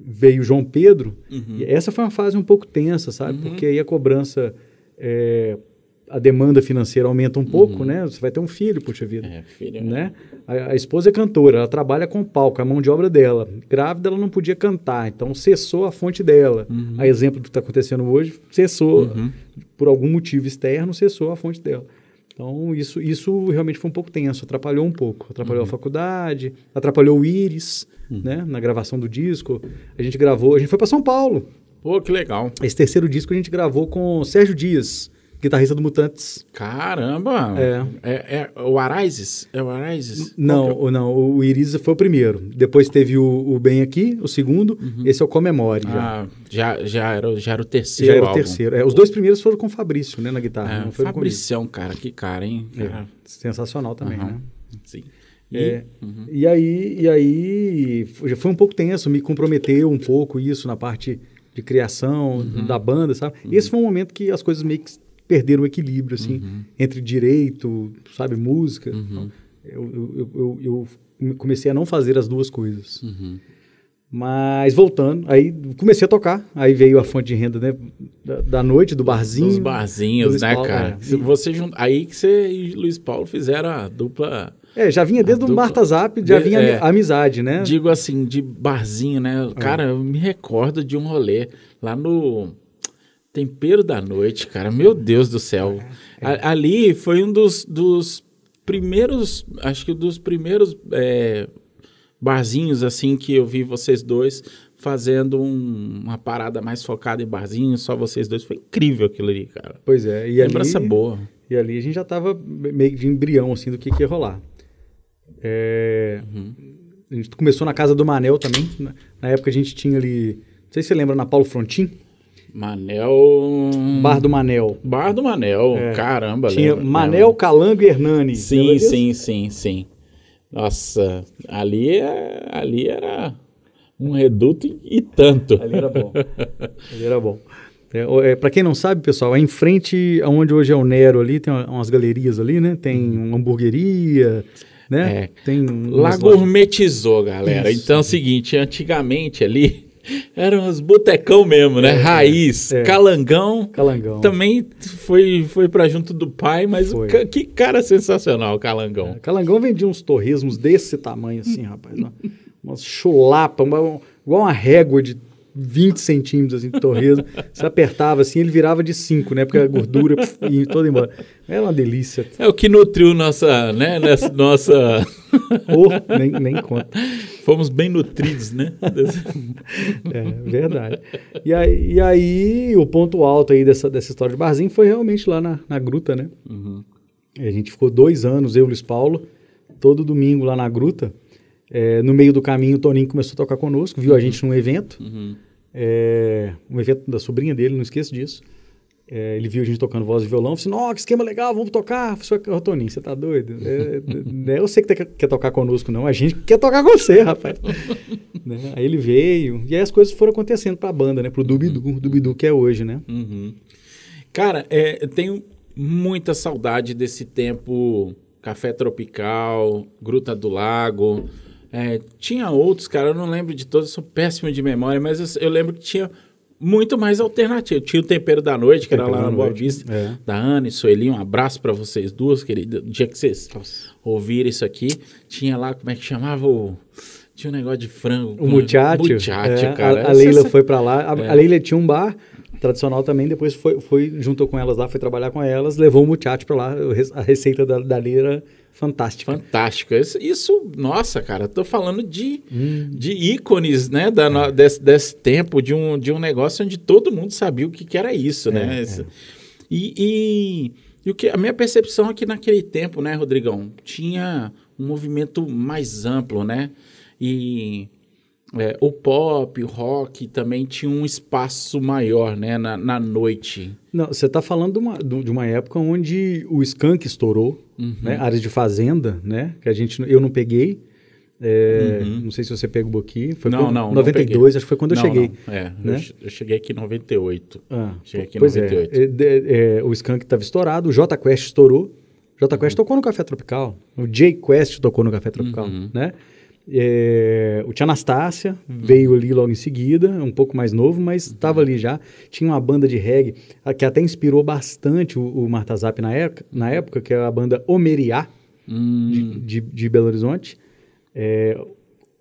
veio João Pedro. Uhum. E essa foi uma fase um pouco tensa, sabe? Porque aí a cobrança, é, a demanda financeira aumenta um pouco, né? Você vai ter um filho, puxa vida. Uhum. É, filho. Né? A, a esposa é cantora, ela trabalha com palco, é a mão de obra dela. Grávida, ela não podia cantar, então cessou a fonte dela. A exemplo do que está acontecendo hoje, cessou, Uhum. por algum motivo externo, cessou a fonte dela. Então, isso, isso realmente foi um pouco tenso, atrapalhou um pouco. Atrapalhou a faculdade, atrapalhou o Íris, né? Na gravação do disco. A gente gravou, a gente foi para São Paulo. Pô, que legal. Esse terceiro disco a gente gravou com o Sérgio Dias, guitarrista do Mutantes. Caramba! É. É, é o Araises? É o Araises? Não, que o, não, o Iris foi o primeiro. Depois teve o, o Bem Aqui, o segundo. Esse é o Comemore é? já. Ah, já, já, era, já era o já terceiro era o terceiro. É, os dois primeiros foram com o Fabrício, né, na guitarra. É, não. Fabricião, cara, que cara, hein? Cara. É, sensacional também, Aham. né? Sim. E, É, E aí, e aí foi- já foi um pouco tenso, me comprometeu um pouco isso na parte de criação Uhum. da banda, sabe? E esse foi um momento que as coisas meio que perderam o equilíbrio, assim, Uhum. entre direito, sabe, música. Então, eu, eu, eu, eu comecei a não fazer as duas coisas. Uhum. Mas voltando, aí comecei a tocar, aí veio a fonte de renda né, da, da noite, do barzinho. Os barzinhos, né, Paulo, cara? é. Você jun... Aí que você e Luiz Paulo fizeram a dupla, É, já vinha desde o Marta Zap, já De- vinha é. a amizade, né? digo assim, de barzinho, né? Cara, eu me recordo de um rolê lá no Tempero da Noite, cara. Meu Deus do céu. A- Ali foi um dos, dos primeiros, acho que dos primeiros é, barzinhos, assim, que eu vi vocês dois fazendo um- uma parada mais focada em barzinho, só vocês dois. Foi incrível aquilo ali, cara. Pois é. E Lembrança ali, boa. E ali a gente já tava meio de embrião, assim, do que, que ia rolar. É, Uhum. A gente começou na casa do Manel também. Na, na época a gente tinha ali... Não sei se você lembra, na Paulo Frontin. Manel. Bar do Manel. Bar do Manel, É. caramba. tinha lembra- Manel, Calango e Hernani. Sim, Lembra sim, sim, sim. Nossa, ali, é- ali era um reduto e, tanto. Ali era bom. ali era bom. É, é, para quem não sabe, pessoal, é em frente aonde hoje é o Nero ali, tem uma- umas galerias ali, né? Tem uma hamburgueria, né? Uhum. É. Tem Lá gourmetizou, galera. Isso. Então é o seguinte, antigamente ali eram os botecão mesmo, né? Raiz, é. calangão. Calangão. Também foi, foi pra junto do pai, mas que cara sensacional calangão. É, Calangão vendia uns torresmos desse tamanho assim, rapaz. Uma, umas chulapa, uma- igual uma régua de 20 centímetros assim, de torresmo. Você apertava assim, ele virava de 5, né? Porque a gordura pf, ia toda embora. Era uma delícia. É o que nutriu nossa, né, nessa nossa... Oh, nem, nem conta. Fomos bem nutridos, né? É, verdade. E aí, e aí, o ponto alto aí dessa, dessa história de barzinho foi realmente lá na, na gruta, né? Uhum. A gente ficou dois anos, eu e o Luiz Paulo, todo domingo lá na gruta. É, no meio do caminho, o Toninho começou a tocar conosco, viu a gente num evento, Uhum. É, um evento da sobrinha dele, não esqueço disso. É, ele viu a gente tocando voz e violão, falou assim, ó, que esquema legal, vamos tocar. Eu falei, "Ô, Toninho, você tá doido? É, não é você que quer, quer tocar conosco, não, a gente que quer tocar com você, rapaz. Né? Aí ele veio, e aí as coisas foram acontecendo pra banda, né, pro Dubidu, Dubidu que é hoje, né. Uhum. Cara, é, eu tenho muita saudade desse tempo Café Tropical, Gruta do Lago. É, tinha outros, cara, eu não lembro de todos, eu sou péssimo de memória, mas eu, eu lembro que tinha muito mais alternativo. Tinha o Tempero da Noite, que era Tempero lá da na Boa Vista, é. da Ana e Sueli. Um abraço pra vocês duas, querida. O dia que vocês ouviram isso aqui, tinha lá, como é que chamava o... Tinha um negócio de frango. O Muchacho, Muchacho, é, cara. a, a Leila Essa- foi pra lá. A, É. a Leila tinha um bar tradicional também, depois foi, foi juntou com elas lá, foi trabalhar com elas, levou o Muchacho pra lá. A receita da, da Leila era fantástica. Fantástico. Isso, isso, nossa, cara, tô falando de, Hum. de ícones, né, da, no- desse, desse tempo, de um, de um negócio onde todo mundo sabia o que, que era isso, né? É, Esse- E, e, e o que, a minha percepção é que naquele tempo, né, Rodrigão, tinha um movimento mais amplo, né? E é, o pop, o rock também tinha um espaço maior, né, na, na noite. Não, você está falando de uma, de uma época onde o skunk estourou, uhum. né, áreas de fazenda, né, que a gente, eu não peguei, é, uhum. Não sei se você pegou aqui. Foi não, não. 92, não acho que foi quando não, eu cheguei. Não. É, né? eu, cheguei aqui em 98. Ah, cheguei aqui em pois 98. É, é, é, o Skunk estava estourado, o J Quest estourou. J Quest uhum. tocou no Café Tropical. O J Quest tocou no Café Tropical, uhum. né? É, o Tia Anastácia uhum. veio ali logo em seguida, um pouco mais novo, mas estava uhum. ali já. Tinha uma banda de reggae que até inspirou bastante o, o Marta Zap na época, na época, que é a banda Omeriá, hum. de, de, de Belo Horizonte. É,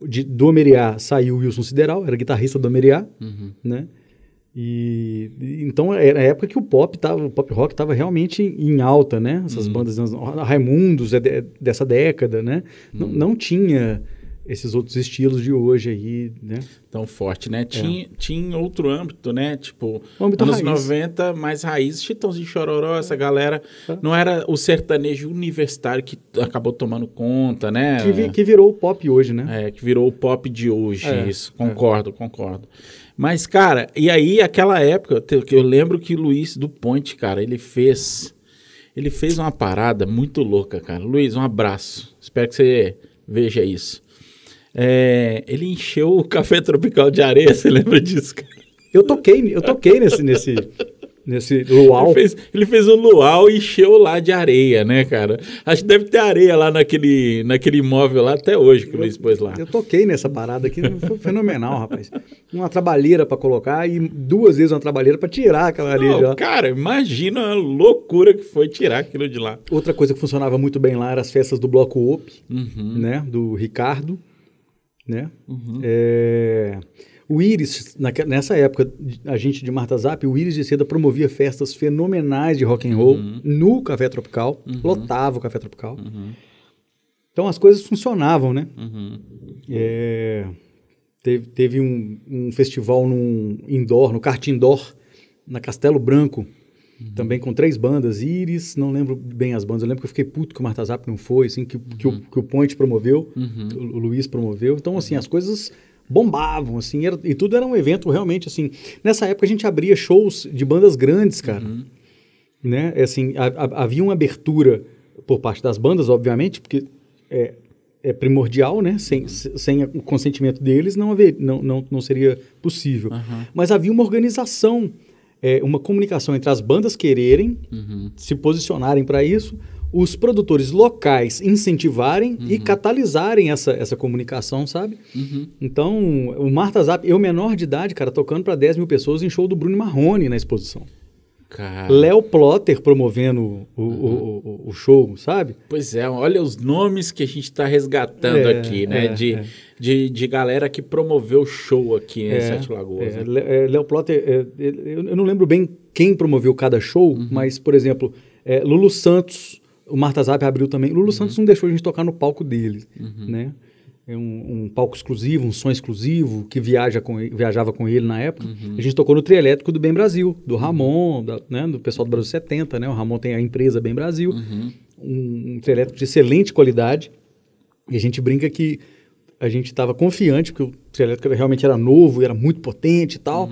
de, do Omeriá saiu o Wilson Sideral, era guitarrista do Omeriá, uhum. né? E, então era a época que o pop tava, o pop rock estava realmente em alta, né? Essas uhum. bandas Raimundos é de, dessa década, né? Uhum. Não, não tinha esses outros estilos de hoje aí, né? Tão forte, né? Tinha, é. tinha outro âmbito, né? Tipo, âmbito anos raiz. 90, mais raiz, Chitãozinho de Chororó, essa galera. É. Não era o sertanejo universitário que acabou tomando conta, né? Que, que virou o pop hoje, né? É, que virou o pop de hoje, é. isso. Concordo, concordo. Mas, cara, e aí, aquela época, eu lembro que o Luiz do Ponte, cara, ele fez... Ele fez uma parada muito louca, cara. Luiz, um abraço. Espero que você veja isso. É, ele encheu o café tropical de areia, você lembra disso, cara? Eu toquei, eu toquei nesse, nesse, nesse luau. Ele fez, ele fez um luau e encheu lá de areia, né, cara? Acho que deve ter areia lá naquele, naquele imóvel lá até hoje que o Luiz pôs lá. Eu toquei nessa parada aqui, foi fenomenal, rapaz. Uma trabalheira para colocar e duas vezes uma trabalheira para tirar aquela areia Não, de lá. Cara, imagina a loucura que foi tirar aquilo de lá. Outra coisa que funcionava muito bem lá eram as festas do Bloco OP, uhum. né, do Ricardo né? Uhum. É, o Iris, na, nessa época, a gente de Marta Zap, o Iris de Seda promovia festas fenomenais de rock and roll uhum. no Café Tropical, Uhum. lotava o Café Tropical. Uhum. Então as coisas funcionavam, né? Uhum. É, teve teve um, um festival num indoor, no kart indoor, na Castelo Branco, também com três bandas, Iris, não lembro bem as bandas, eu lembro que eu fiquei puto que o Marta Zap não foi, assim, que, que, o, que o Point promoveu, Uhum. o, Luiz promoveu. Então, assim, as coisas bombavam, assim, era- e tudo era um evento realmente, assim. Nessa época a gente abria shows de bandas grandes, cara. Uhum. Né? É Assim, a- a- havia uma abertura por parte das bandas, obviamente, porque é, é primordial, né? Sem, sem o consentimento deles não, haver, não, não, não seria possível. Uhum. Mas havia uma organização, é, uma comunicação entre as bandas quererem Uhum. se posicionarem para isso, os produtores locais incentivarem e catalisarem essa, essa comunicação, sabe? Uhum. Então, o Marta Zap, eu menor de idade, cara, tocando para 10 mil pessoas em show do Bruno Marrone na exposição. Cara. Léo Plotter promovendo o, o, o, o show, sabe? Pois é, olha os nomes que a gente está resgatando É, aqui, né? é, de, é. De, de galera que promoveu show aqui em É, Sete Lagoas. É, né? É, Léo Plotter, é, eu não lembro bem quem promoveu cada show, Uhum. mas, por exemplo, Lulu Santos, o Marta Zap abriu também. Uhum. Lulu Santos não deixou a gente tocar no palco dele, né? É um, um palco exclusivo, um som exclusivo, que viaja com, viajava com ele na época. Uhum. A gente tocou no Trielétrico do Bem Brasil, do Ramon, da- né, do pessoal do Brasil 70, né? O Ramon tem a empresa Bem Brasil, Uhum. um, um trielétrico de excelente qualidade. E a gente brinca que a gente estava confiante, porque o trielétrico realmente era novo, era muito potente e tal,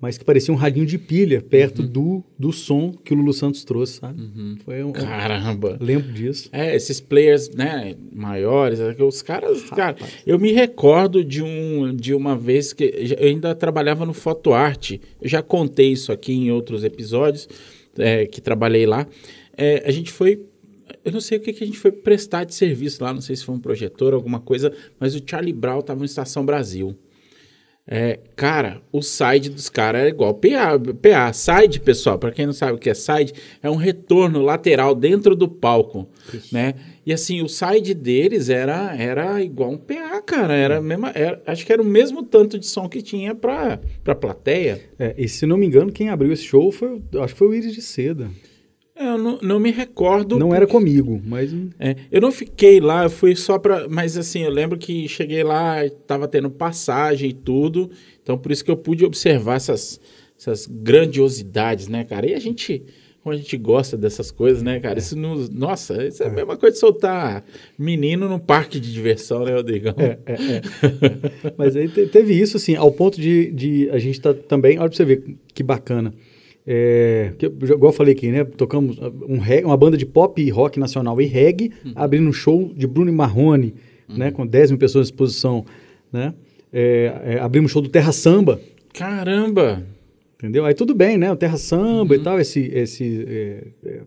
mas que parecia um radinho de pilha perto do, do som que o Lulu Santos trouxe, sabe? Foi um, Caramba. eu lembro disso. É, esses players, né, maiores, é os caras, cara, eu me recordo de um de uma vez que eu ainda trabalhava no Foto Arte. Eu já contei isso aqui em outros episódios é, que trabalhei lá. É, a gente foi eu não sei o que, que a gente foi prestar de serviço lá, não sei se foi um projetor, alguma coisa, mas o Charlie Brown tava no Estação Brasil. É, cara, o side dos caras é igual PA, PA. Side, pessoal, para quem não sabe o que é side, é um retorno lateral dentro do palco, né? E assim, o side deles era era igual um PA, cara, era a mesma, era- acho que era o mesmo tanto de som que tinha para para plateia. É, e se não me engano, quem abriu esse show foi, acho que foi o Iris de Seda. Eu não, não me recordo. Não era comigo, mas É, eu não fiquei lá, eu fui só pra. Mas assim, eu lembro que cheguei lá, tava tendo passagem e tudo. Então por isso que eu pude observar essas, essas grandiosidades, né, cara? E a gente como a gente gosta dessas coisas, né, cara? Isso nos, nossa, isso é a mesma coisa de soltar menino no parque de diversão, né, Rodrigão? É, é, é. Mas aí te- teve isso, assim, ao ponto de, de a gente tá também, olha pra você ver que bacana. É, que, igual eu falei aqui, né? Tocamos um reggae, uma banda de pop e rock nacional e reggae, abrindo um show de Bruno e Marrone, né? Com 10 mil pessoas à exposição, né? É, é, abrimos um show do Terra Samba, Caramba! entendeu? Aí tudo bem, né? O Terra Samba e tal, esse... esse é, é,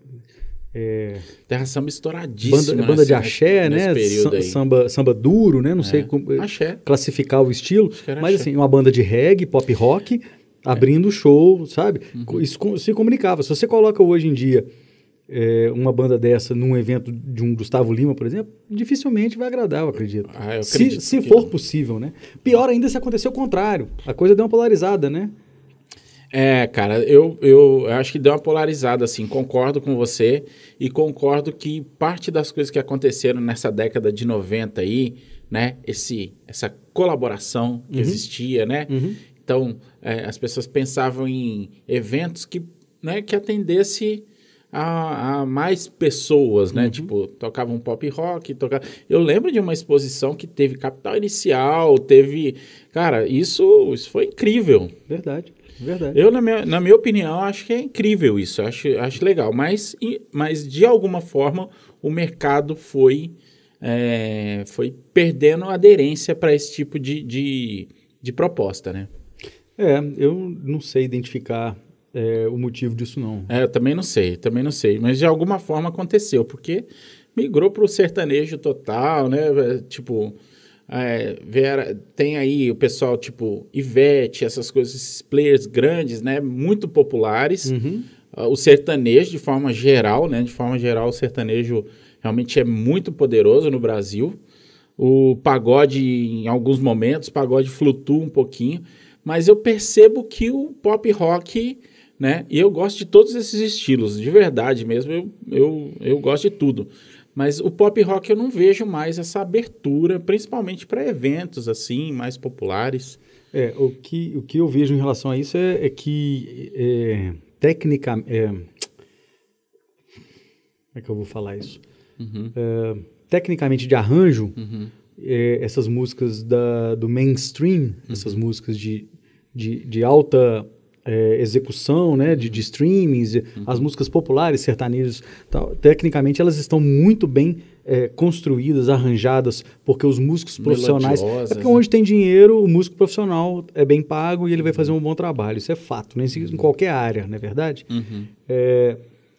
é, Terra Samba estouradíssima. banda, nessa- banda de axé, né? Samba, samba duro, né? Não sei como Axé. classificar o estilo, mas axé. assim, uma banda de reggae, pop rock, abrindo show, sabe? Isso com- se comunicava. Se você coloca hoje em dia é, uma banda dessa num evento de um Gustavo Lima, por exemplo, dificilmente vai agradar, eu acredito. Ah, eu se acredito se que- for possível, né? Pior ainda se acontecer o contrário. A coisa deu uma polarizada, né? É, cara, eu, eu acho que deu uma polarizada, assim, concordo com você e concordo que parte das coisas que aconteceram nessa década de 90 aí, né, esse, essa colaboração que existia, né, então é, as pessoas pensavam em eventos que, né, que atendesse a, a mais pessoas, né, tipo, tocavam pop rock, tocava... eu lembro de uma exposição que teve Capital Inicial, teve, cara, isso, isso foi incrível, Verdade, verdade. eu, na minha, na minha opinião, acho que é incrível isso, acho, acho legal. Mas, mas, de alguma forma, o mercado foi, é, foi perdendo aderência para esse tipo de, de, de proposta, né? É, eu não sei identificar é, o motivo disso, não. É, eu também não sei, também não sei. Mas, de alguma forma, aconteceu, porque migrou para o sertanejo total, né? É, Tipo, é, Vera, tem aí o pessoal, tipo, Ivete, essas coisas, esses players grandes, né? Muito populares. Ah, O sertanejo, de forma geral, né? De forma geral, o sertanejo realmente é muito poderoso no Brasil. O pagode, em alguns momentos, o pagode flutua um pouquinho. Mas eu percebo que o pop rock, né? E eu gosto de todos esses estilos, de verdade mesmo. Eu, eu, eu gosto de tudo. Mas o pop rock eu não vejo mais essa abertura, principalmente para eventos assim, mais populares. É, o que, o que eu vejo em relação a isso é, é que é, técnica, é, como é que eu vou falar isso? É, tecnicamente de arranjo, é, essas músicas da, do mainstream, essas músicas de, de, de alta é, execução, né, de, de streamings, as músicas populares, sertanejos, tal, tecnicamente elas estão muito bem é, construídas, arranjadas, porque os músicos profissionais... É porque né? onde tem dinheiro, o músico profissional é bem pago e ele vai fazer um bom trabalho. Isso é fato, né? Isso em qualquer área, não é verdade? É,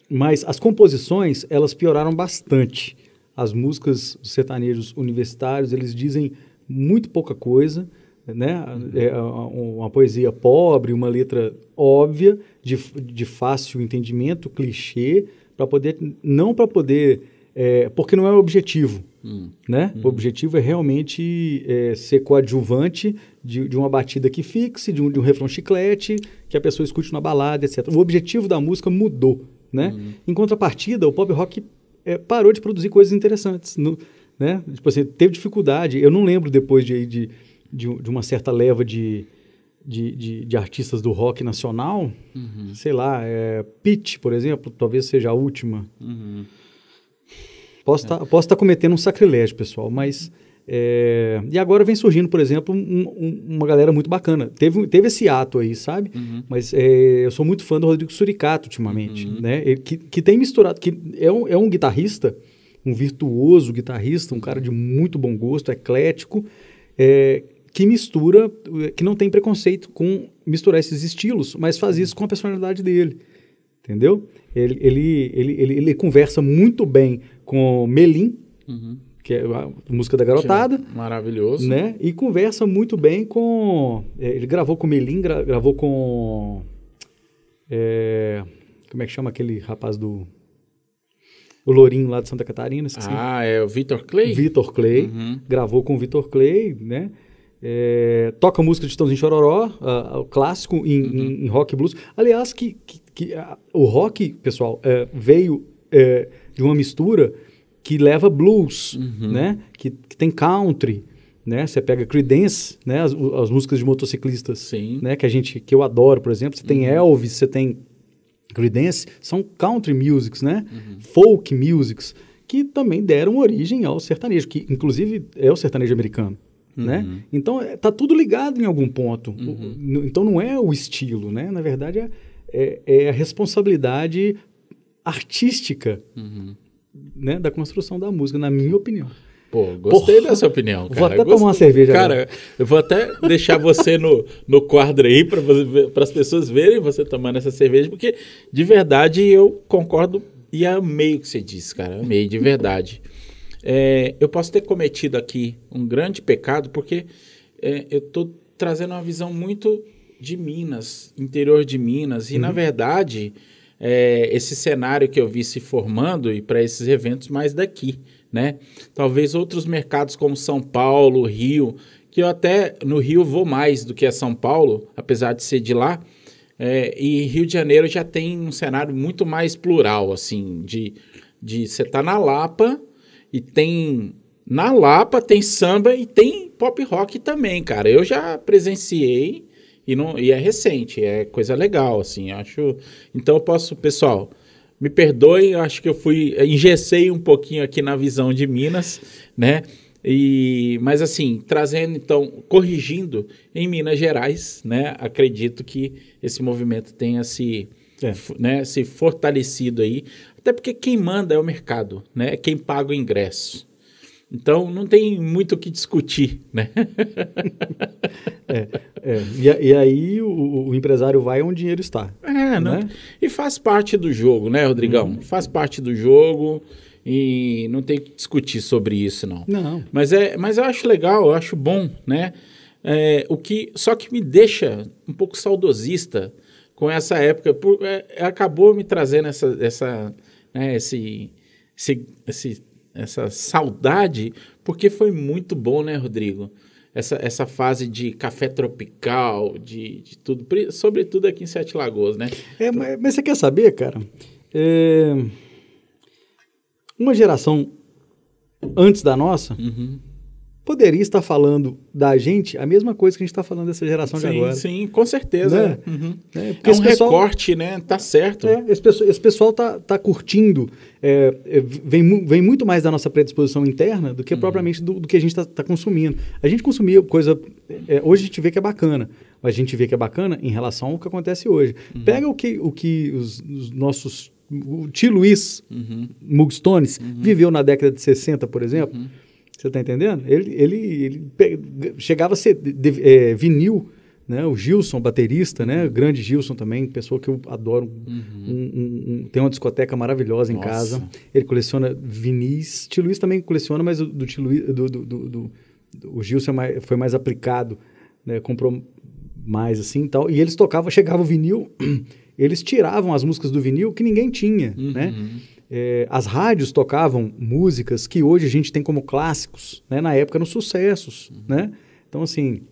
mas as composições, elas pioraram bastante. As músicas sertanejos universitários, eles dizem muito pouca coisa, né? É uma poesia pobre, uma letra óbvia, de, de fácil entendimento, clichê, para poder não para poder, é, porque não é o objetivo, né? O objetivo é realmente é, ser coadjuvante de, de uma batida que fixe, de um, de um refrão chiclete, que a pessoa escute na balada, etc. O objetivo da música mudou, né? Em contrapartida, o pop rock é, parou de produzir coisas interessantes, no- né? Tipo assim, teve dificuldade. Eu não lembro depois de, de, de, de uma certa leva de, de, de, de artistas do rock nacional, sei lá, é, Pitch, por exemplo, talvez seja a última. Posso estar cometendo um sacrilégio, pessoal, mas. é, e agora vem surgindo, por exemplo, um- um- uma galera muito bacana. Teve, teve esse ato aí, sabe? Mas é, eu sou muito fã do Rodrigo Suricato ultimamente, né? Ele, que, que tem misturado, que é um, é um guitarrista, um virtuoso guitarrista, um cara de muito bom gosto, eclético, é, que mistura, que não tem preconceito com misturar esses estilos, mas faz isso com a personalidade dele. Entendeu? Ele, ele, ele, ele, ele conversa muito bem com Melim, que é a música da garotada, Maravilhoso. né? E conversa muito bem com. é, ele gravou com Melim, gra- gravou com. é, como é que chama aquele rapaz do. O Lourinho lá de Santa Catarina, esqueci. Ah, é o Victor Clay? Vitor Clay, Uhum. gravou com o Vitor Clay, né? É, toca música de Tãozinho Chororó, ah, o clássico em, Uhum. em- em rock e blues. Aliás, que, que- que, ah, o rock, pessoal, é, veio é, de uma mistura que leva blues, Uhum. né? Que, que tem country, né? Você pega Creedence, né? As, as músicas de motociclistas, Sim. Uhum. né? Que a gente, que eu adoro, por exemplo. Você tem Elvis, você tem Creedence, são country musics, né? Folk musics, que também deram origem ao sertanejo, que inclusive é o sertanejo americano. Né? Então, é, tá tudo ligado em algum ponto. No- então, não é o estilo, né? Na verdade, é, é, é a responsabilidade artística né, da construção da música, na minha opinião. Pô, gostei Porra. dessa opinião, cara. Vou até Gostei. tomar uma cerveja Cara, eu vou até deixar você no, no quadro aí para as pessoas verem você tomando essa cerveja, porque de verdade eu concordo e amei o que você disse, cara. Amei, de verdade. É, eu posso ter cometido aqui um grande pecado, porque é, eu estou trazendo uma visão muito de Minas, interior de Minas, e na verdade, é, esse cenário que eu vi se formando e para esses eventos mais daqui, né? Talvez outros mercados como São Paulo, Rio, que eu até no Rio vou mais do que a São Paulo, apesar de ser de lá. É, e Rio de Janeiro já tem um cenário muito mais plural, assim, de, de você tá na Lapa e tem na Lapa tem samba e tem pop rock também, cara. Eu já presenciei e não e é recente, é coisa legal, assim. Acho. Então eu posso, pessoal, me perdoem, acho que eu fui engessei um pouquinho aqui na visão de Minas, né? E, mas assim, trazendo então, corrigindo em Minas Gerais, né? Acredito que esse movimento tenha se, É. né, se fortalecido aí, até porque quem manda é o mercado, né? É quem paga o ingresso. Então não tem muito o que discutir, né? É, é. E, e aí o, o empresário vai onde o dinheiro está. É, não- Né? E faz parte do jogo, né, Rodrigão? Faz parte do jogo e não tem que discutir sobre isso, não. Não. Mas, é, mas eu acho legal, eu acho bom, né? É, o que, só que me deixa um pouco saudosista com essa época. Por, é, acabou me trazendo essa, essa, né, esse, esse, esse- essa saudade, porque foi muito bom, né, Rodrigo? Essa, essa fase de café tropical, de, de tudo, sobretudo aqui em Sete Lagoas, né? É, mas, mas você quer saber, cara? É, uma geração antes da nossa Uhum. Poderia estar falando da gente a mesma coisa que a gente está falando dessa geração de Sim, agora. sim, com certeza. Né? Uhum. É, porque É um pessoal- recorte, né? Tá certo. É, esse, pessoal, esse pessoal tá, tá curtindo, é, é, vem, vem muito mais da nossa predisposição interna do que Uhum. propriamente do, do que a gente está consumindo. A gente consumia coisa. é, hoje a gente vê que é bacana, mas a gente vê que é bacana em relação ao que acontece hoje. Uhum. Pega o que, o que os, os nossos. O tio Luiz Uhum. Mugstones viveu na década de 60, por exemplo. Você está entendendo? Ele, ele, ele pe- chegava a ser de- de- é, vinil, né? O Gilson, baterista, né? O grande Gilson também, pessoa que eu adoro. Um- um- um- tem uma discoteca maravilhosa em Nossa. casa. Ele coleciona vinis. Tio Luiz também coleciona, mas o do do, do, do- o Gilson é foi mais aplicado, né? Comprou mais assim e tal. E eles tocavam, chegava o vinil, eles tiravam as músicas do vinil que ninguém tinha, né? É, as rádios tocavam músicas que hoje a gente tem como clássicos, né? Na época eram sucessos, né? Então, assim,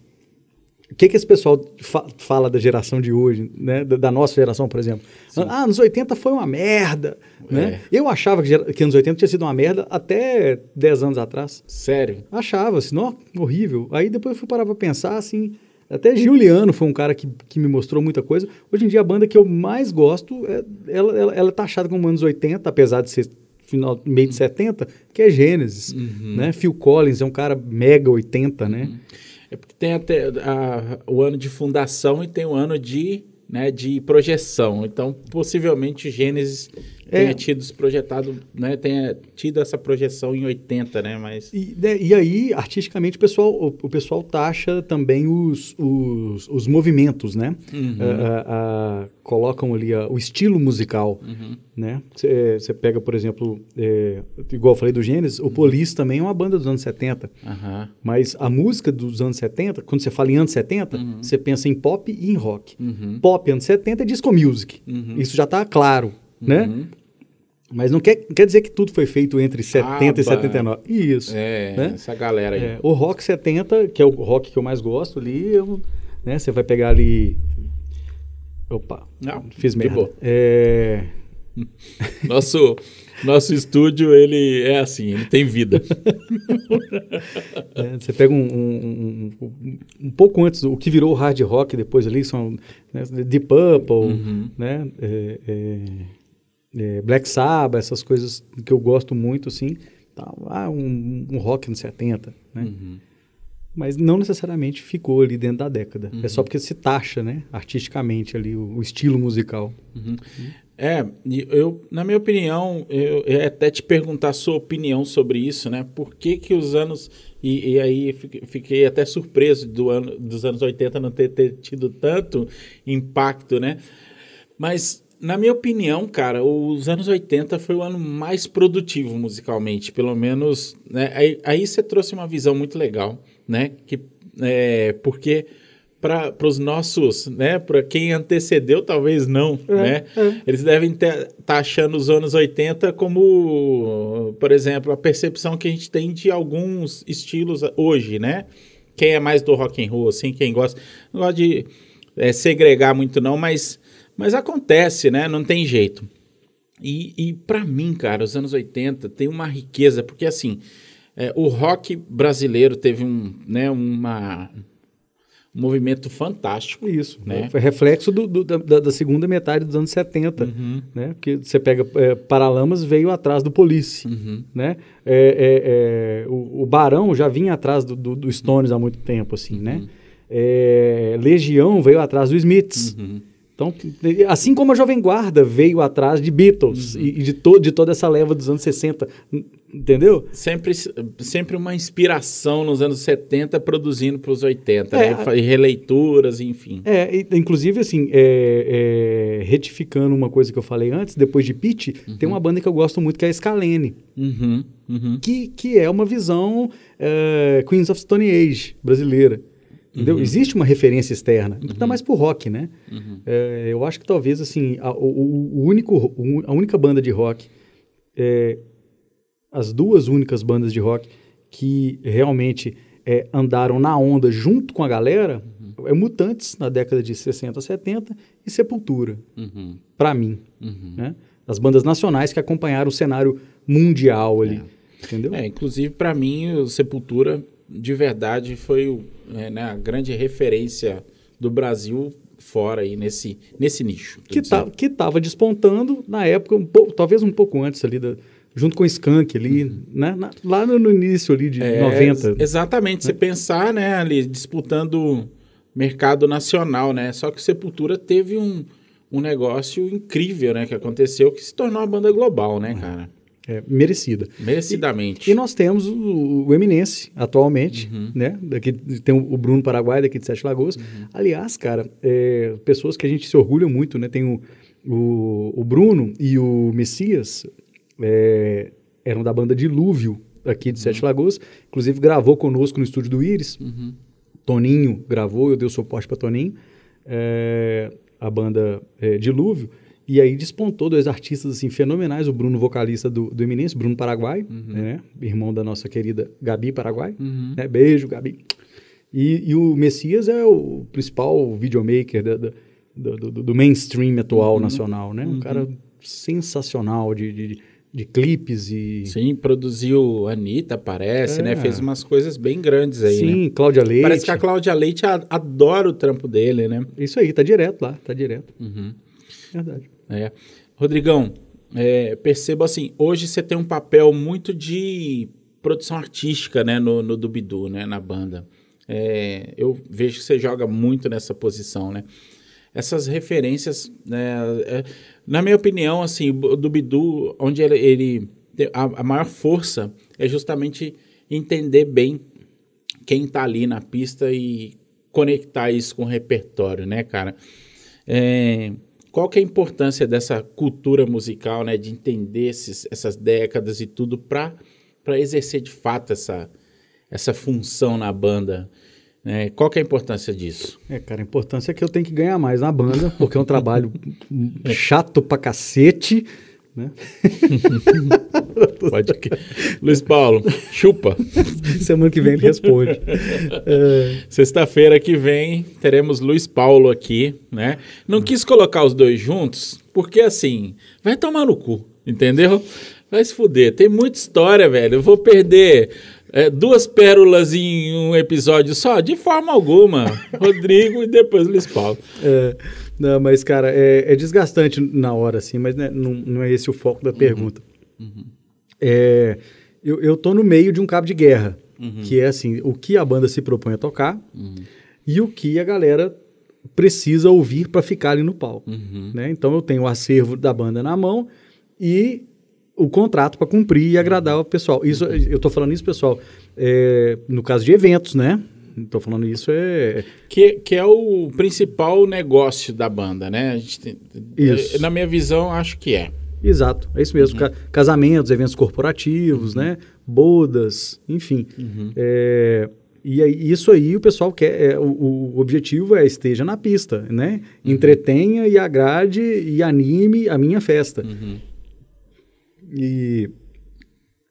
o que, que esse pessoal fa- fala da geração de hoje, né? Da, da nossa geração, por exemplo? Ah, anos 80 foi uma merda, né? Eu achava que, que anos 80 tinha sido uma merda até 10 anos atrás. Sério. Achava, assim, ó, horrível. Aí depois eu fui parar pra pensar, assim, até Juliano foi um cara que, que me mostrou muita coisa. Hoje em dia a banda que eu mais gosto, é, ela, ela, ela é taxada como anos 80, apesar de ser final, meio de 70, que é Gênesis, né? Phil Collins é um cara mega 80, né? É porque tem até a- o ano de fundação e tem o ano de, né, de projeção. Então, possivelmente, Gênesis É. tenha tido projetado, né, tenha tido essa projeção em 80, né? Mas E, né, e aí, artisticamente, o pessoal, o, o pessoal taxa também os, os, os movimentos, né? Ah, colocam ali o estilo musical, né? Você pega, por exemplo, é, igual eu falei do Gênesis, o Police também é uma banda dos anos 70. aham. Mas a música dos anos 70, quando você fala em anos 70, você pensa em pop e em rock. Uhum. Pop anos 70 é disco music. Isso já está claro, né? Uhum. Mas não quer, quer dizer que tudo foi feito entre 70 e Abba. 79. Isso. É, Né? essa galera aí. É, o rock 70, que é o rock que eu mais gosto ali, eu- né, você vai pegar ali. Opa, Não, fiz merda. É, Nosso, Nosso estúdio, ele é assim, ele tem vida. É, você pega um, um, um, um, pouco antes, o que virou o hard rock depois ali, são né, Deep Purple, uhum. né, é, é, Black Sabbath, essas coisas que eu gosto muito, assim, tá, ah, um, rock nos 70, né? Uhum. Mas não necessariamente ficou ali dentro da década. Uhum. É só porque se taxa, né, artisticamente ali, o, o estilo musical. Uhum. É, eu, na minha opinião, eu, eu até te perguntar a sua opinião sobre isso, né? Por que que os anos... E, e aí fiquei até surpreso do ano, dos anos 80 não ter, ter tido tanto impacto, né? Mas, na minha opinião, cara, os anos 80 foi o ano mais produtivo musicalmente, pelo menos... Né? Aí, aí você trouxe uma visão muito legal, né? Que, é, porque para os nossos, né, para quem antecedeu, talvez não, é, né? É. Eles devem estar tá achando os anos 80 como, por exemplo, a percepção que a gente tem de alguns estilos hoje, né? Quem é mais do rock and roll, assim, quem gosta, não gosta de é, segregar muito não, mas, mas acontece, né? Não tem jeito. E, e para mim, cara, os anos 80 tem uma riqueza, porque assim, é, o rock brasileiro teve um, né, uma um movimento fantástico. Isso, né? Foi reflexo do, do, da, da, segunda metade dos anos 70, uhum. né? Porque você pega é, Paralamas veio atrás do Police, uhum. né? É, é, é o, o, Barão já vinha atrás do, do, do, Stones há muito tempo, assim, né? uhum. né? Legião veio atrás do Smiths. Então, assim como a Jovem Guarda veio atrás de Beatles uhum. e, de, to, de toda essa leva dos anos 60, entendeu? Sempre, sempre uma inspiração nos anos 70 produzindo para os 80, é, né? releituras, enfim. É, inclusive, assim, é, é, retificando uma coisa que eu falei antes, depois de Pitch, uhum. tem uma banda que eu gosto muito que é a Scalene, uhum. Uhum. Que, que é uma visão é, Queens of Stone Age brasileira. Entendeu? Uhum. Existe uma referência externa, uhum. ainda mais pro rock, né? Uhum. É, eu acho que talvez assim a, o, o, único, a única banda de rock, é, as duas únicas bandas de rock que realmente é, andaram na onda junto com a galera uhum. é Mutantes na década de 60, 70 e Sepultura, uhum. para mim, uhum. né? As bandas nacionais que acompanharam o cenário mundial ali, é. entendeu? É, inclusive para mim o Sepultura de verdade foi o é, né, a grande referência do Brasil fora aí nesse, nesse nicho. Que tá, estava despontando na época, um pouco, talvez um pouco antes ali, da, junto com o Skank ali, uhum. né, na, lá no, no, início ali de é, 90. Exatamente, né? você pensar né, ali disputando mercado nacional, né? Só que Sepultura teve um, um negócio incrível, né, que aconteceu, que se tornou uma banda global, né, cara? É, merecida. Merecidamente. E, e, nós temos o, o Eminense, atualmente, uhum. né? Daqui, tem o Bruno Paraguai, daqui de Sete Lagoas. Uhum. Aliás, cara, é, pessoas que a gente se orgulha muito, né? Tem o, o, o Bruno e o Messias, é, eram da banda Dilúvio, aqui de uhum. Sete Lagoas. Inclusive, gravou conosco no estúdio do Íris. Uhum. Toninho gravou, eu dei o suporte para Toninho. É, a banda é, Dilúvio. E aí despontou dois artistas assim fenomenais, o Bruno, vocalista do, do Eminence, Bruno Paraguai, uhum. né? irmão da nossa querida Gabi Paraguai. Uhum. Né? Beijo, Gabi. E, e, o Messias é o principal videomaker da, da, do, do, do, mainstream atual uhum. nacional, né? Um uhum. cara sensacional de, de, de, clipes e... Sim, produziu Anitta, parece, né? é. né? Fez umas coisas bem grandes aí, Sim, né? Cláudia Leite. Parece que a Cláudia Leite adora o trampo dele, né? Isso aí, tá direto lá, tá direto. Uhum. Verdade. É. Rodrigão, é, perceba assim, hoje você tem um papel muito de produção artística, né, no, no Dubidu, né, na banda. É, eu vejo que você joga muito nessa posição, né? Essas referências, né, é, na minha opinião, assim, o Dubidu, onde ele, ele a, a, maior força é justamente entender bem quem tá ali na pista e conectar isso com o repertório, né, cara? É, qual que é a importância dessa cultura musical, né, de entender esses, essas décadas e tudo para exercer de fato essa, essa função na banda? Né? Qual que é a importância disso? É, cara, a importância é que eu tenho que ganhar mais na banda, porque é um trabalho chato pra cacete, né? Pode que... Luiz Paulo, chupa. Semana que vem ele responde. É... Sexta-feira que vem teremos Luiz Paulo aqui, né? Não quis colocar os dois juntos, porque assim, vai tomar no cu, entendeu? Vai se fuder. Tem muita história, velho. Eu vou perder é, duas pérolas em um episódio só? De forma alguma. Rodrigo e depois Luiz Paulo. É, não, mas, cara, é, é desgastante na hora, assim, mas né, não, não é esse o foco da pergunta. Uhum. É, eu, eu tô no meio de um cabo de guerra, uhum. que é assim, o que a banda se propõe a tocar uhum. e o que a galera precisa ouvir para ficar ali no palco. Uhum. Né? Então eu tenho o acervo da banda na mão e o contrato para cumprir e agradar o pessoal. Isso, eu estou falando isso, pessoal, é, no caso de eventos, né? Estou falando isso é que, que é o principal negócio da banda, né? Tem, isso. Na minha visão, acho que é. Exato, é isso mesmo. Uhum. Casamentos, eventos corporativos, uhum. né? Bodas, enfim. Uhum. É, e aí, isso aí o pessoal quer. É, o, o, objetivo é esteja na pista, né? Uhum. Entretenha e agrade e anime a minha festa. Uhum. E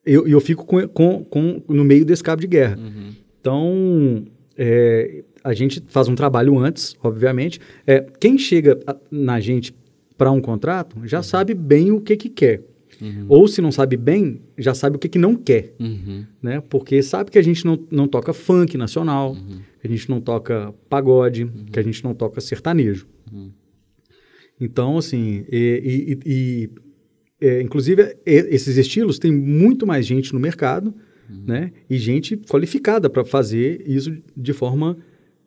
eu, eu fico com, com, com, no meio desse cabo de guerra. Uhum. Então, é, a gente faz um trabalho antes, obviamente. É, quem chega na gente para um contrato já uhum. sabe bem o que, que quer. Uhum. Ou se não sabe bem, já sabe o que, que não quer. Uhum. Né? Porque sabe que a gente não, não toca funk nacional, uhum. que a gente não toca pagode, uhum. que a gente não toca sertanejo. Uhum. Então, assim, e, e, e é, inclusive, esses estilos tem muito mais gente no mercado, uhum. né? E gente qualificada para fazer isso de forma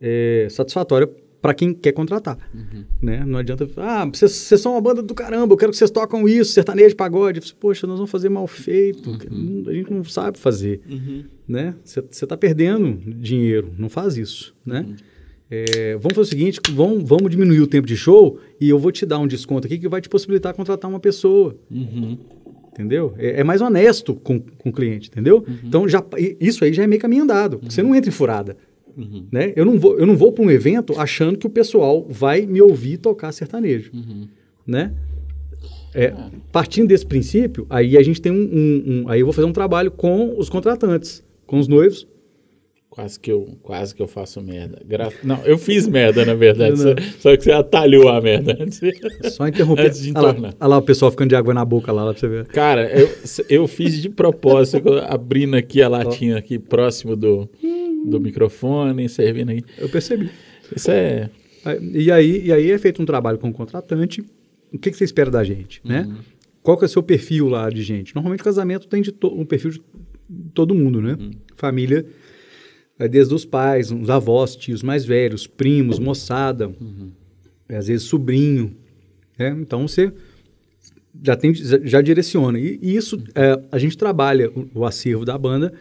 é, satisfatória para quem quer contratar, uhum. né? Não adianta, ah, vocês, são uma banda do caramba, eu quero que vocês tocam isso, sertanejo, pagode. Poxa, nós vamos fazer mal feito, uhum. a gente não sabe fazer, uhum. né? Você está perdendo dinheiro, não faz isso, né? Uhum. É, vamos fazer o seguinte, vamos, vamos diminuir o tempo de show e eu vou te dar um desconto aqui que vai te possibilitar contratar uma pessoa. Uhum. Entendeu? É, é, mais honesto com, com o cliente, entendeu? Uhum. Então, já, isso aí já é meio caminho andado. Você não entra em furada. Uhum. Né? Eu não vou, eu não vou para um evento achando que o pessoal vai me ouvir tocar sertanejo. Uhum. Né? É, partindo desse princípio, aí a gente tem um, um, um, Aí eu vou fazer um trabalho com os contratantes, com os noivos, Quase que eu, quase que eu faço merda. Gra... Não, eu fiz merda, na verdade. Só, só, que você atalhou a merda antes. Só interromper. Antes de olha, lá, olha lá o pessoal ficando de água na boca lá, lá pra você ver. Cara, eu, eu fiz de propósito, abrindo aqui a latinha aqui próximo do, do microfone, servindo aí. Eu percebi. Isso é... E aí, e aí é feito um trabalho com o contratante. O que, que você espera da gente, né? uhum. né? Qual que é o seu perfil lá de gente? Normalmente casamento tem de um perfil de todo mundo, né? Uhum. Família desde os pais, os avós, tios mais velhos, primos, moçada, uhum. às vezes sobrinho. Né? Então você já, tem, já direciona. E, e isso, é, a gente trabalha o, o acervo da banda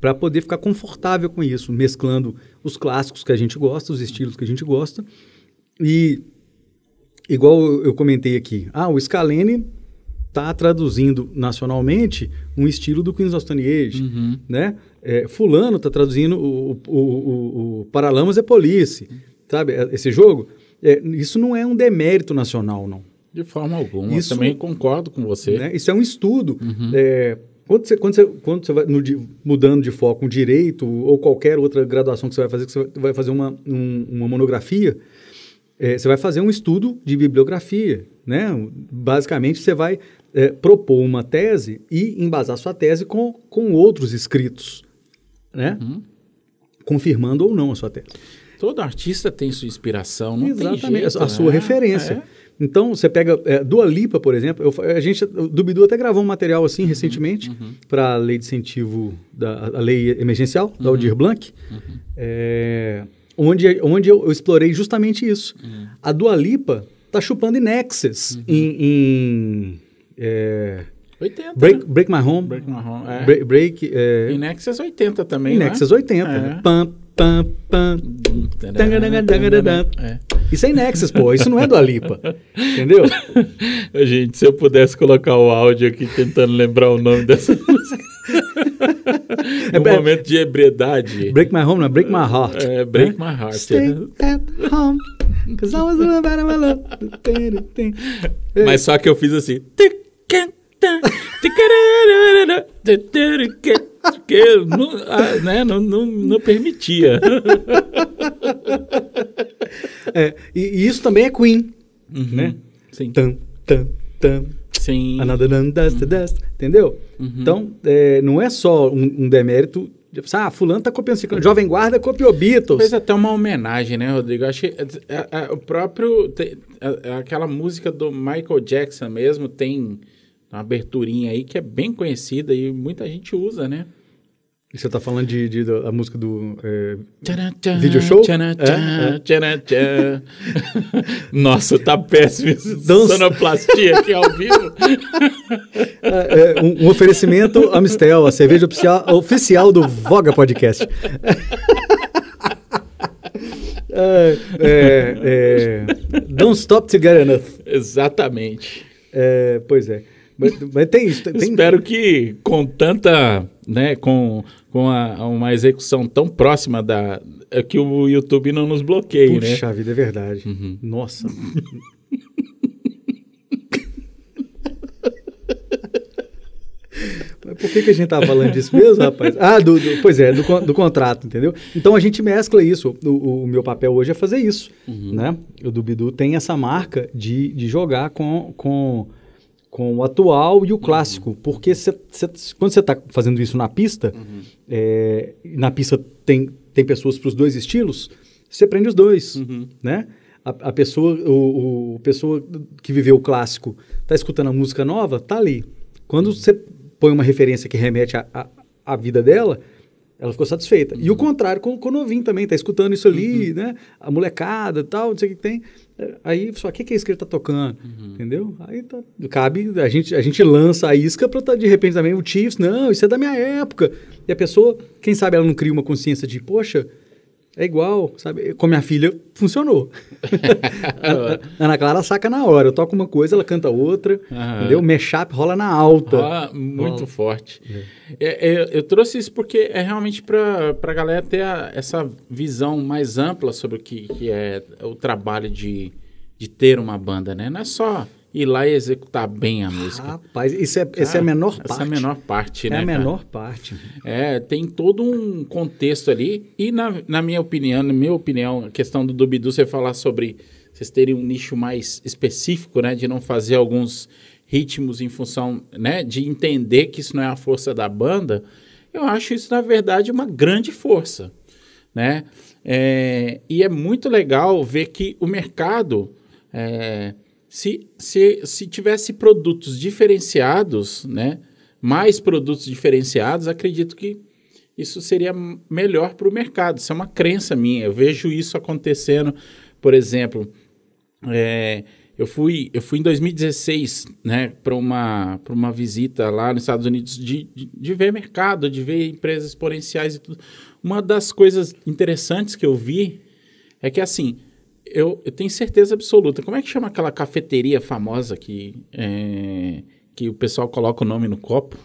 para poder ficar confortável com isso, mesclando os clássicos que a gente gosta, os estilos que a gente gosta. E, igual eu comentei aqui, ah, o Scalene está traduzindo nacionalmente um estilo do Queens of Stone Age, uhum. né? É, fulano está traduzindo o, o, o, o, Paralamas é Police, sabe? É, esse jogo. É, isso não é um demérito nacional, não. De forma alguma. Isso, também concordo com você. Né? Isso é um estudo. Uhum. É, quando você, quando você, quando você vai no, mudando de foco um direito ou qualquer outra graduação que você vai fazer, que você vai fazer uma, um, uma monografia, é, você vai fazer um estudo de bibliografia. Né? Basicamente, você vai é, propor uma tese e embasar sua tese com, com outros escritos né? Uhum. Confirmando ou não a sua tese. Todo artista tem sua inspiração, não Exatamente, tem jeito, a, a sua né? referência. É. Então, você pega é, Dua Lipa, por exemplo, eu, a gente, o Dubidu até gravou um material assim uhum, recentemente uhum. para a lei de incentivo, da, a lei emergencial, uhum. da Aldir Blanc, uhum. é, onde, onde eu, eu, explorei justamente isso. Uhum. A Dua Lipa tá chupando Inexes uhum. em, em é, 80. Break, né? break My Home. Break My Home, é. Break, break é... Nexus 80 também, Nexus né? 80. É. Pam, pam, pam. É. Isso é Nexus, pô. Isso não é do Alipa. Entendeu? Gente, se eu pudesse colocar o áudio aqui tentando lembrar o nome dessa música. é um momento de ebriedade. Break My Home, não é Break My Heart. É, Break My Heart. Stay at home. Cause I was about my love. Mas só que eu fiz assim que não, ah, né, não, não, não permitia. É, e, e, isso também é Queen, uhum, né? Sim. Tam, tam, tam. Sim. Another dust, dust, entendeu? Então, é, não é só um, um demérito. de- Ah, fulano tá copiando ciclano. Jovem Guarda copiou Beatles. Fez até uma homenagem, né, Rodrigo? Acho que é, é, o próprio. te- é, é aquela música do Michael Jackson mesmo tem uma aberturinha aí que é bem conhecida e muita gente usa, né? Você tá falando de, de- da música do... é, Tcharam, tcharam, Vídeo show? tcharam, É, tcharam. Nossa, tá péssimo Dança. sonoplastia aqui ao vivo. é, é, um, um oferecimento Amistel, a cerveja oficial, oficial do Voga Podcast. É, é, é, don't stop to get enough. Exatamente. É, pois é. Mas, mas tem isso. Tem, Espero que com tanta, né, com, com a- uma execução tão próxima da é que o YouTube não nos bloqueie, né? Puxa vida, é verdade. Nossa. Mas por que, que a gente tava falando disso mesmo, rapaz? Ah, do, do- pois é, do, do contrato, entendeu? Então a gente mescla isso. O, o meu papel hoje é fazer isso, né? O do Bidu tem essa marca de, de jogar com, com, com o atual e o clássico. Porque cê- cê- quando você está fazendo isso na pista, é, e na pista tem, tem pessoas para os dois estilos, você aprende os dois, né? A, a pessoa, o, o- pessoa que viveu o clássico está escutando a música nova, tá ali. Quando você põe uma referência que remete à vida dela, ela ficou satisfeita. E o contrário com, com o novinho também, tá escutando isso ali, né? A molecada e tal, não sei o que tem. Aí, só o que, que é que ele tá tocando? Entendeu? Aí tá, cabe, a gente, a gente lança a isca para tá, de repente também o Chiefs, não, isso é da minha época. E a pessoa, quem sabe ela não cria uma consciência de, poxa, é igual, sabe? Com minha filha, funcionou. Ana Clara saca na hora. Eu toco uma coisa, ela canta outra, Aham. entendeu? Mashup rola na alta. Muito Rola. forte. É, é, eu trouxe isso porque é realmente para a galera ter a- essa visão mais ampla sobre o que, que é o trabalho de, de ter uma banda, né? Não é só ir lá e executar bem a música. Rapaz, isso é, essa é a menor parte. Essa é a menor parte, É né? a cara? menor parte. É, tem todo um contexto ali. E na, na minha opinião, na minha opinião, a questão do Dubidu, você falar sobre vocês terem um nicho mais específico, né? De não fazer alguns ritmos em função, né? De entender que isso não é a força da banda. Eu acho isso, na verdade, uma grande força, né? É, e é muito legal ver que o mercado... é, se, se, se tivesse produtos diferenciados, né? Mais produtos diferenciados, acredito que isso seria melhor para o mercado. Isso é uma crença minha. Eu vejo isso acontecendo, por exemplo, é, eu fui eu fui em 2016, né, para uma uma visita lá nos Estados Unidos de, de, de ver mercado, de ver empresas exponenciais e tudo. Uma das coisas interessantes que eu vi é que assim eu, eu tenho certeza absoluta. Como é que chama aquela cafeteria famosa que é, que o pessoal coloca o nome no copo?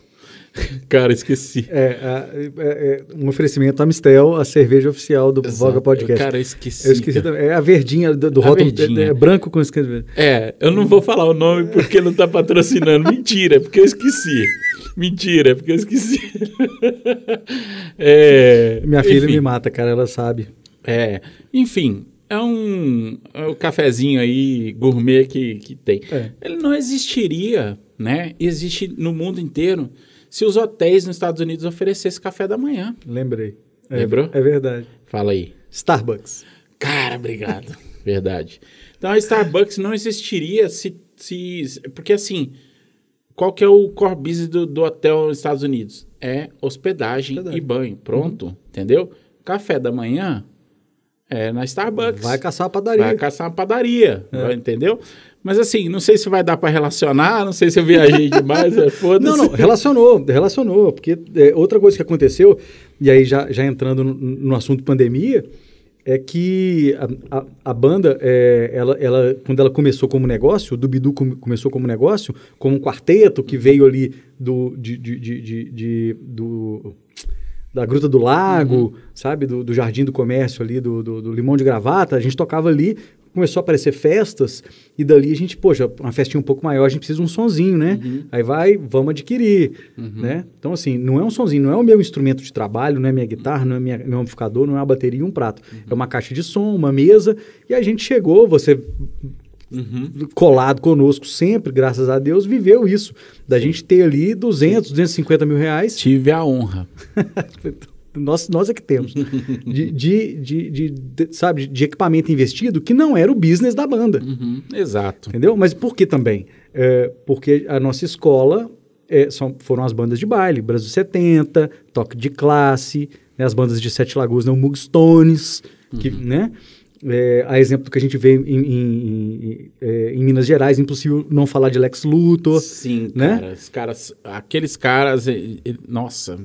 Cara, esqueci. É, é, é, é um oferecimento Amistel, a cerveja oficial do Exato. Voga Podcast. Cara, eu esqueci. eu esqueci também. É a verdinha do, do A rótulo. É, é branco com esquema. É, eu não vou falar o nome porque não tá patrocinando. Mentira, é porque eu esqueci. Mentira, é porque eu esqueci. É, Minha filha enfim, me mata, cara, ela sabe. É, enfim, é um, é um cafezinho aí gourmet que, que tem. É. Ele não existiria, né? Existe no mundo inteiro se os hotéis nos Estados Unidos oferecessem café da manhã. Lembrei. É, Lembrou? É verdade. Fala aí. Starbucks. Cara, obrigado. Verdade. Então a Starbucks não existiria se, se. Porque assim, qual que é o core business do, do hotel nos Estados Unidos? É hospedagem, Hospedagem. e banho. Pronto. Entendeu? Café da manhã é na Starbucks. Vai caçar a padaria. Vai caçar uma padaria, É. entendeu? Mas assim, não sei se vai dar para relacionar, não sei se eu viajei demais, é, foda-se. Não, não, relacionou, relacionou, porque é, outra coisa que aconteceu, e aí já, já entrando no, no assunto pandemia, é que a, a, a banda, é, ela, ela, quando ela começou como negócio, o Dubidu come- começou como negócio, como um quarteto que veio ali do, de, de, de- de- do da Gruta do Lago, sabe, do, do Jardim do Comércio ali, do, do, do Limão de Gravata, a gente tocava ali, começou a aparecer festas, e dali a gente, poxa, uma festinha um pouco maior, a gente precisa de um sonzinho, né? Aí vai, vamos adquirir, né? Então, assim, não é um sonzinho, não é o meu instrumento de trabalho, não é minha guitarra, não é minha, meu amplificador, não é uma bateria e um prato. É uma caixa de som, uma mesa, e a gente chegou, você colado conosco sempre, graças a Deus, viveu isso. Da gente ter ali 200, 250 mil reais. Tive a honra. nós, nós é que temos. de, de, de, de, de sabe, de equipamento investido que não era o business da banda. Uhum, exato. Entendeu? Mas por que também? É, porque a nossa escola é, são, foram as bandas de baile, Brasil 70, Toque de Classe, né, as bandas de Sete Lagoas, né, o Mugstones, que, uhum. né? É, a exemplo do que a gente vê em, em, em, é, em, Minas Gerais, impossível não falar de Lex Luthor. Sim, né? cara, caras, aqueles caras, nossa,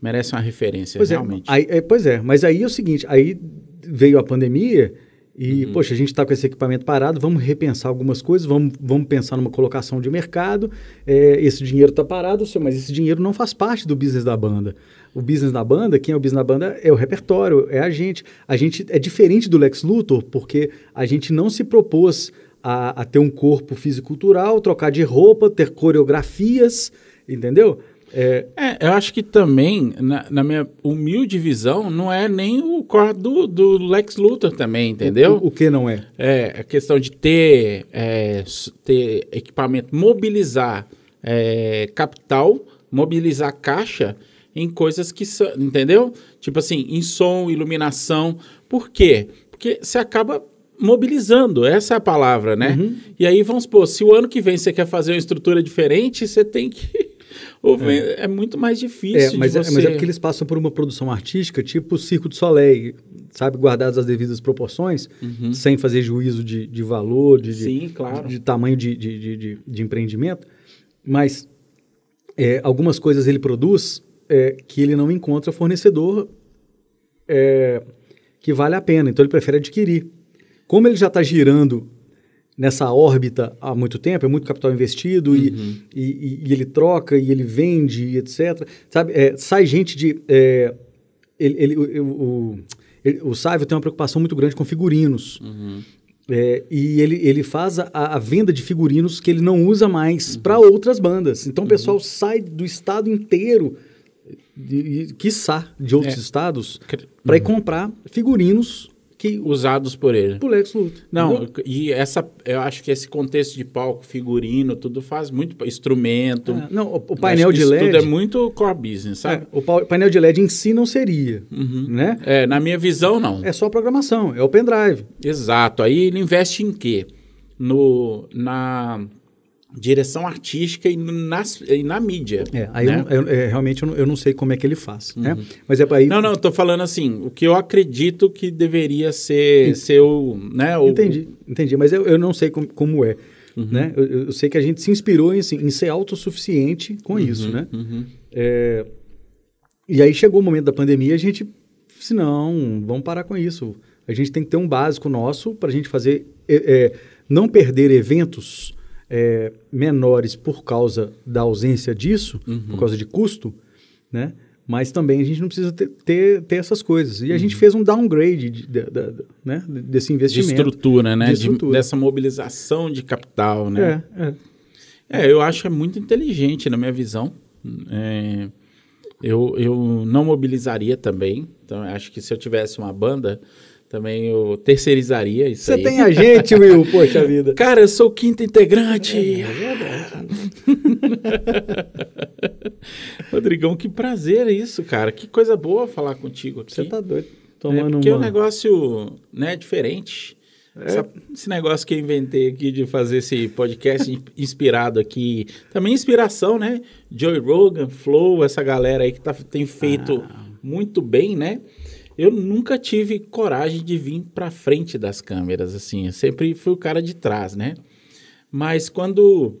merecem uma referência, pois é, realmente. É, aí, pois é, mas aí é o seguinte, aí veio a pandemia e, uhum. poxa, a gente está com esse equipamento parado, vamos repensar algumas coisas, vamos, vamos pensar numa colocação de mercado. É, esse dinheiro está parado, mas esse dinheiro não faz parte do business da banda. O business da banda, quem é o business da banda é o repertório, é a gente. A gente é diferente do Lex Luthor, porque a gente não se propôs a, a ter um corpo fisicultural, trocar de roupa, ter coreografias, entendeu? É, é, eu acho que também, na, na, minha humilde visão, não é nem o core do, do Lex Luthor também, entendeu? O, o, que não é? É a questão de ter, é, ter equipamento, mobilizar é, capital, mobilizar caixa em coisas que são, entendeu? Tipo assim, em som, iluminação. Por quê? Porque você acaba mobilizando, essa é a palavra, né? Uhum. E aí, vamos supor, se o ano que vem você quer fazer uma estrutura diferente, você tem que é. é. muito mais difícil. É, mas, é, você... mas é porque eles passam por uma produção artística tipo o Circo do Soleil, sabe? Guardadas as devidas proporções, uhum. sem fazer juízo de, de valor, de, Sim, claro. de, de tamanho de, de, de, de, empreendimento. Mas é, algumas coisas ele produz é, que ele não encontra fornecedor é, que vale a pena. Então ele prefere adquirir. Como ele já está girando nessa órbita há muito tempo, é muito capital investido uhum. e, e, e, ele troca e ele vende, etc. Sabe, é, sai gente de... É, ele, ele, o, o, ele, o Sávio tem uma preocupação muito grande com figurinos. Uhum. É, e ele, ele faz a, a, venda de figurinos que ele não usa mais uhum. para outras bandas. Então o pessoal uhum. sai do estado inteiro, de, de, quiçá, de outros é. estados, para ir uhum. comprar figurinos que usados por ele. Por Lex Luthor. Não, entendeu? e essa, eu acho que esse contexto de palco, figurino, tudo faz muito instrumento. É, não, o, o painel de LED. Tudo é muito core business, sabe? É, o painel de LED em si não seria, uhum. né? É, na minha visão não. É só programação, é o pendrive. Exato. Aí ele investe em quê? No na direção artística e, nas, e na mídia. É, aí né? eu, eu, é, realmente eu não, eu não, sei como é que ele faz, né? uhum. né? Mas é aí... Não, não, estou falando assim, o que eu acredito que deveria ser, ser o, né, o... Entendi, entendi, mas eu, eu não sei como, como é, uhum. né? Eu, eu, sei que a gente se inspirou em, assim, em ser autossuficiente com uhum, isso, né? Uhum. É, e aí chegou o momento da pandemia, a gente disse, não, vamos parar com isso. A gente tem que ter um básico nosso para a gente fazer, é, não perder eventos é, menores por causa da ausência disso, uhum. por causa de custo, né? Mas também a gente não precisa ter, ter, ter essas coisas. E a uhum. gente fez um downgrade de, de, de, né? desse investimento. De estrutura, né? De estrutura. dessa mobilização de capital, né? É, é. é, eu acho que é muito inteligente na minha visão. É, eu, eu não mobilizaria também. Então, acho que se eu tivesse uma banda, também eu terceirizaria isso Você aí. tem a gente, Will, poxa vida. Cara, eu sou o quinto integrante. É, é. Rodrigão, que prazer isso, cara. Que coisa boa falar contigo aqui. Você tá doido. Tomando é, porque uma... o negócio né, é diferente. É. Essa, esse negócio que eu inventei aqui de fazer esse podcast inspirado aqui. Também inspiração, né? Joey Rogan, Flow, essa galera aí que tá, tem feito ah. muito bem, né? Eu nunca tive coragem de vir para frente das câmeras, assim. Eu sempre fui o cara de trás, né? Mas quando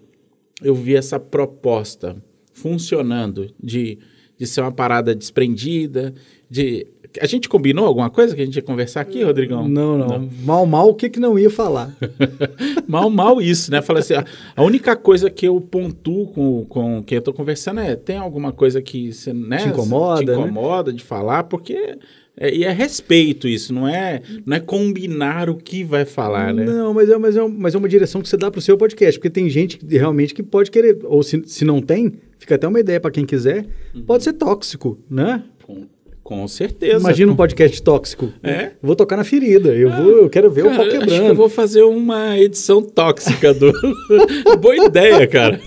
eu vi essa proposta funcionando de, de ser uma parada desprendida, de... A gente combinou alguma coisa que a gente ia conversar aqui, Rodrigão? Não, não. não. Mal, mal, o que que não ia falar? mal, mal isso, né? Falei assim, a única coisa que eu pontuo com, com quem eu tô conversando é, tem alguma coisa que você, né? Te incomoda, te né? incomoda né? de falar, porque é, e é respeito isso, não é, não é combinar o que vai falar, né? Não, mas é, mas é, mas é uma direção que você dá para o seu podcast, porque tem gente que, realmente que pode querer, ou se, se não tem, fica até uma ideia para quem quiser, uhum. pode ser tóxico, né? Com, Com certeza. Imagina um podcast tóxico. É. Vou tocar na ferida. Eu, vou, eu quero ver Cara, o pau acho que quebrando. eu vou fazer uma edição tóxica do. Boa ideia, cara.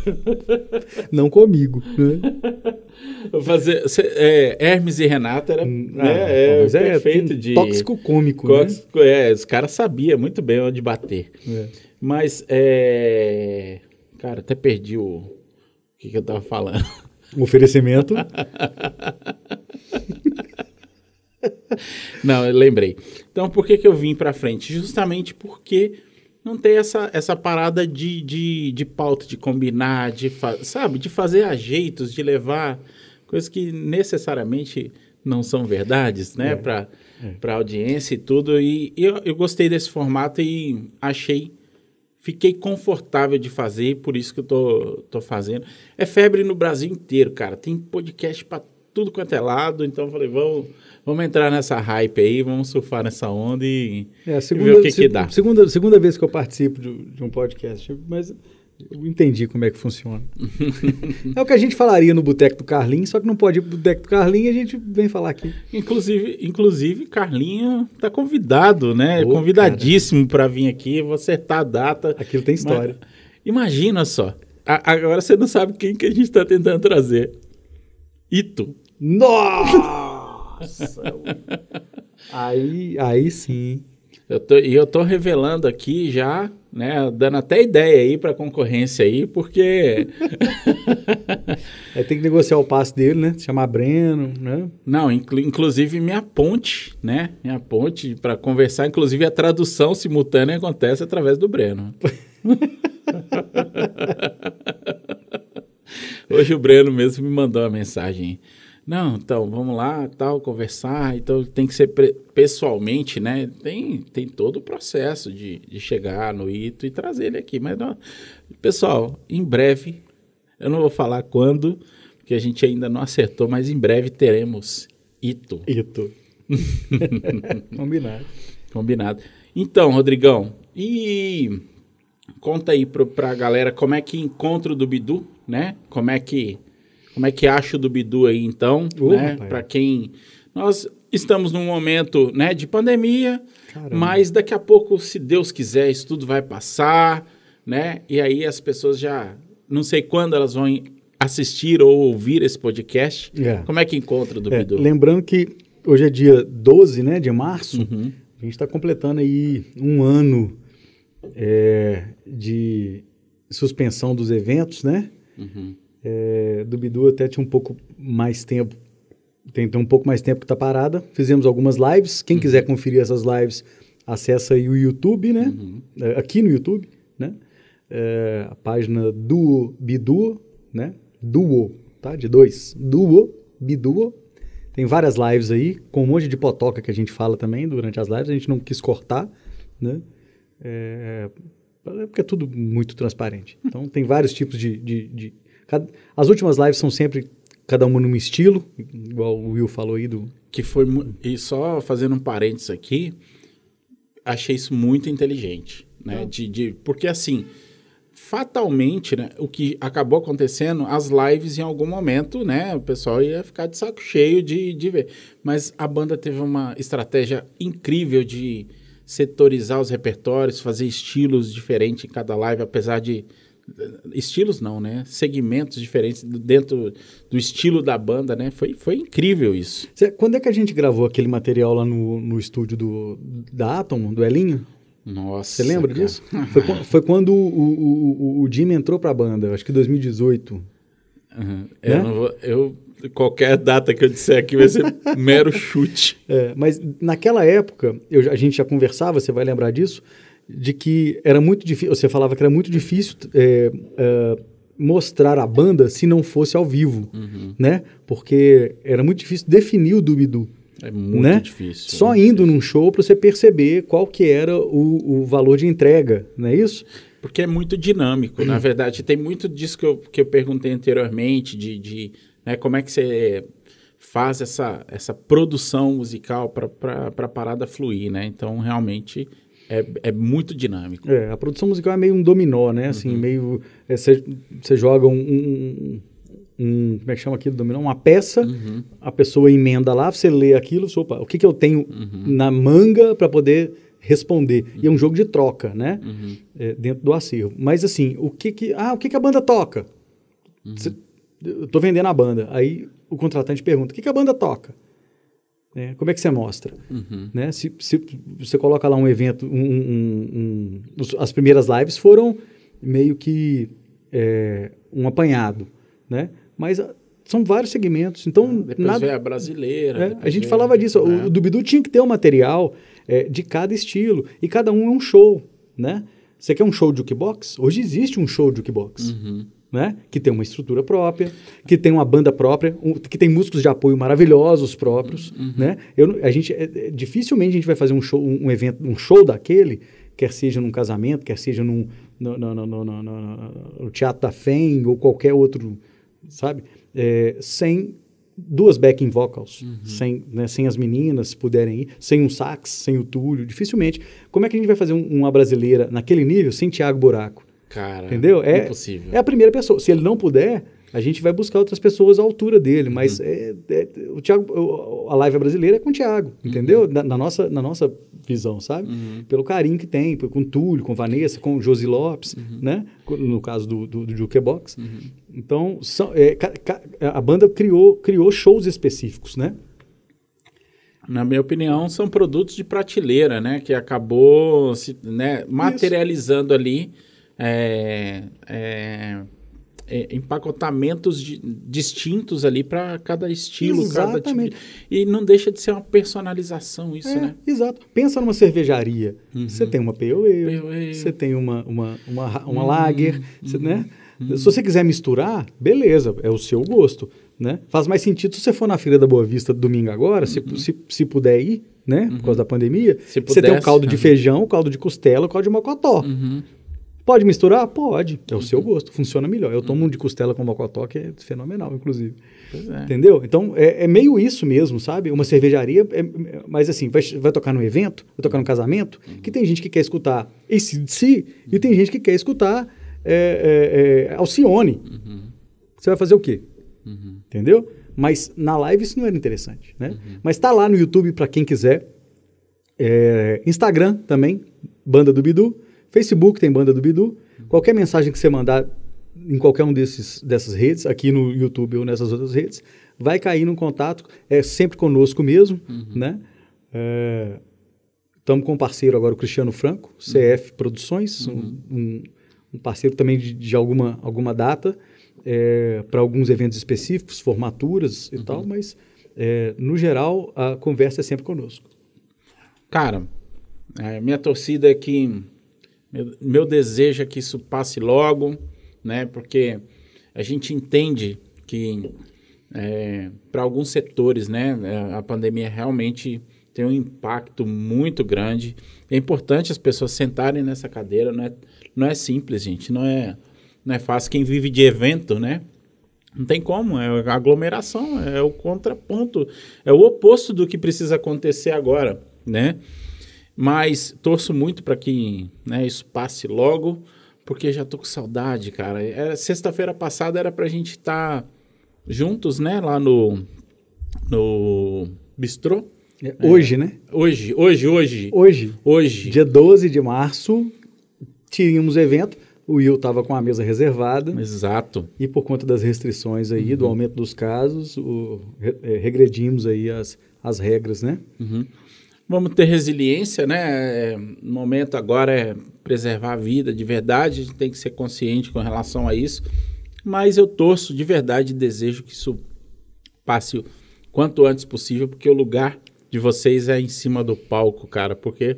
Não comigo. Né? Vou fazer. é, Hermes e Renata era né, Ah, é, é perfeito tem de. tóxico cômico. né? Tóxico, é, os caras sabiam muito bem onde bater. É. Mas, é. Cara, até perdi o. O que, que eu tava falando? Um oferecimento. Não, eu lembrei. Então, por que, que eu vim pra frente? Justamente porque não tem essa, essa parada de, de, de pauta, de combinar, de sabe, de fazer ajeitos, de levar coisas que necessariamente não são verdades, né, É, Pra para audiência e tudo. E eu, eu gostei desse formato e achei, fiquei confortável de fazer, por isso que eu tô, tô fazendo. É febre no Brasil inteiro, cara. Tem podcast pra tudo quanto é lado, então eu falei, vamos, vamos entrar nessa hype aí, vamos surfar nessa onda e, É a e segunda, ver o que, se- que dá. Segunda, segunda vez que eu participo de, de um podcast, mas eu entendi como é que funciona. é o que a gente falaria no Boteco do Carlinhos, só que não pode ir pro Boteco do Carlinhos e a gente vem falar aqui. Inclusive, inclusive, Carlinho tá convidado, né? Ô, Convidadíssimo para vir aqui. Vou acertar a data. Aquilo tem história. Mas, imagina só. A- agora você não sabe quem que a gente tá tentando trazer. Ito. Nossa! aí, aí sim. Eu tô, e eu tô revelando aqui já, né? Dando até ideia aí pra concorrência aí, porque. Aí tem que negociar o passe dele, né? Chamar Breno, né? Não, inclu- inclusive minha ponte, né? Minha ponte para conversar, inclusive a tradução simultânea acontece através do Breno. Hoje o Breno mesmo me mandou uma mensagem. Não, então vamos lá, tal, conversar. Então tem que ser pessoalmente, né? Tem, tem todo o processo de, de chegar no Ito e trazer ele aqui. Mas, não, pessoal, em breve, eu não vou falar quando, porque a gente ainda não acertou, mas em breve teremos Ito. Ito. Combinado. Combinado. Então, Rodrigão, e conta aí pro, pra galera como é que encontra o do Bidu, né? Como é que como é que acha o do Bidu aí, então, Ô, né? Para quem nós estamos num momento, né, de pandemia, Caramba. mas daqui a pouco, se Deus quiser, isso tudo vai passar, né? E aí as pessoas já não sei quando elas vão assistir ou ouvir esse podcast. É. Como é que encontra o do É, Bidu? lembrando que hoje é dia 12 né, de março, Uhum. a gente está completando aí um ano é, de suspensão dos eventos, né? Uhum. É, do Bidu até tinha um pouco mais tempo, tem, tem um pouco mais tempo que está parada. Fizemos algumas lives. Quem quiser conferir essas lives, acessa aí o YouTube, né? É, aqui no YouTube, né? É, a página Duo Biduo, né? Duo, tá? De dois. Duo Biduo. Tem várias lives aí, com um monte de potoca que a gente fala também durante as lives. A gente não quis cortar, né? É, é porque é tudo muito transparente. Então, tem vários tipos de... de- de- cada- as últimas lives são sempre cada uma num estilo, igual o Will falou aí do... que foi e só fazendo um parênteses aqui, achei isso muito inteligente, né? De, de- porque assim, fatalmente, né, o que acabou acontecendo, as lives em algum momento, né, o pessoal ia ficar de saco cheio de, de ver. Mas a banda teve uma estratégia incrível de setorizar os repertórios, fazer estilos diferentes em cada live, apesar de estilos não, né? Segmentos diferentes dentro do estilo da banda, né? Foi, foi incrível isso. Cê- Quando é que a gente gravou aquele material lá no, no estúdio do, da Atom, do Elinho? Nossa. Você lembra cara. disso? Foi, foi quando o, o, o, o Jimmy entrou pra banda, acho que 2018. Uhum. Né? Eu, vou- eu- qualquer data que eu disser aqui vai ser mero chute. É, mas naquela época, eu a gente já conversava, você vai lembrar disso, de que era muito difícil, você falava que era muito difícil é, é, mostrar a banda se não fosse ao vivo, né? Porque era muito difícil definir o Dubidu. É muito né? difícil. Só muito indo difícil. num show para você perceber qual que era o, o valor de entrega, não é isso? Porque é muito dinâmico, na verdade. Tem muito disso que eu, que eu perguntei anteriormente, de, de né, como é que você faz essa, essa produção musical para a parada fluir, né? Então, realmente, é, é muito dinâmico. É, a produção musical é meio um dominó, né? Assim, meio. é, Você você joga um, um- um, como é que chama aquilo, dominó? Uma peça, Uhum. a pessoa emenda lá, você lê aquilo, você, opa, o que, que eu tenho Uhum. na manga para poder responder? E é um jogo de troca, né? Uhum. É, dentro do acervo. Mas assim, o que que, ah, o que, que a banda toca? Uhum. Cê- eu tô vendendo a banda. Aí o contratante pergunta, o que, que a banda toca? Né? Como é que você mostra? Uhum. né? Se, se você coloca lá um evento, um, um- um- as primeiras lives foram meio que é, um apanhado, né? Mas ah, são vários segmentos, então Depois nada, a brasileira. é, a gente falava disso. O, né? o Dubidu tinha que ter um material é, de cada estilo e cada um é um show, né? Você quer um show de jukebox? Hoje existe um show de jukebox Uhum. Né? Que tem uma estrutura própria, que tem uma banda própria, um- que tem músicos de apoio maravilhosos próprios, né? Eu, a gente é, é, dificilmente a gente vai fazer um show, um, um evento, um show daquele, quer seja num casamento, quer seja num, no, no, no, no, Teatro da FEM ou qualquer outro, sabe? É, sem duas backing vocals, sem, né, sem as meninas puderem ir, sem um sax, sem o Túlio, dificilmente. Como é que a gente vai fazer um- uma brasileira naquele nível sem Tiago Buraco? Cara, Entendeu? É, impossível. é a primeira pessoa. Se ele não puder, a gente vai buscar outras pessoas à altura dele. Mas é, é- o Thiago, a live brasileira é com o Thiago, entendeu? Na, na nossa, na nossa visão, sabe? Pelo carinho que tem, com o Túlio, com Vanessa, com o Josi Lopes, né? Com- No caso do, do, do Jukebox. Então, são, é, a banda criou, criou shows específicos, né? Na minha opinião, são produtos de prateleira, né? Que acabou se, né, materializando ali é, é, é, empacotamentos de- distintos ali para cada estilo. Cada tipo Exatamente. de- e não deixa de ser uma personalização isso, É, né? Exato. Pensa numa cervejaria. Você tem uma Ale. você tem uma, uma, uma, uma Lager, você, né? Se você quiser misturar, beleza, é o seu gosto, né? Faz mais sentido se você for na Feira da Boa Vista domingo agora, se, se, se puder ir, né? Por causa da pandemia, Se você tem o caldo de feijão, o caldo de costela, o caldo de mocotó. Uhum. Pode misturar? Pode. É o seu gosto, funciona melhor. Eu tomo um de costela com mocotó, que é fenomenal, inclusive. É. Entendeu? Então, é, é meio isso mesmo, sabe? Uma cervejaria, é- é- mas assim, vai, vai tocar num evento, vai tocar num casamento, que tem gente que quer escutar ACDC e tem gente que quer escutar é, é, Alcione. Você vai fazer o quê? Entendeu? Mas na live isso não era interessante, né? Mas tá lá no YouTube para quem quiser. Instagram também, Banda do Bidu. Facebook tem Banda do Bidu. Qualquer mensagem que você mandar em qualquer um desses, dessas redes, aqui no YouTube ou nessas outras redes, vai cair no contato. É sempre conosco mesmo, né? Estamos com um parceiro agora, o Cristiano Franco, CF Produções, um, um- um parceiro também de, de alguma, alguma data, para alguns eventos específicos, formaturas e tal, mas é, no geral a conversa é sempre conosco. Cara, é, minha torcida é que. Meu, meu desejo é que isso passe logo, né? Porque a gente entende que para alguns setores, né? é, A pandemia realmente tem um impacto muito grande. É importante as pessoas sentarem nessa cadeira, não é, não é simples, gente. Não é, não é fácil. Quem vive de evento, né? Não tem como, é aglomeração, é o contraponto, é o oposto do que precisa acontecer agora, né? Mas torço muito para que né, isso passe logo, porque já tô com saudade, cara. Era sexta-feira passada era pra gente estar juntos, né, lá no no bistrô. É, Hoje, né? Hoje, hoje, hoje, Hoje, hoje. dia 12 de março, tínhamos evento. O Will estava com a mesa reservada Exato. e por conta das restrições aí, do aumento dos casos, o- re- eh, regredimos aí as, as regras, né? Vamos ter resiliência, né? É, O momento agora é preservar a vida de verdade, a gente tem que ser consciente com relação a isso. Mas eu torço de verdade e desejo que isso passe o quanto antes possível, porque o lugar de vocês é em cima do palco, cara, porque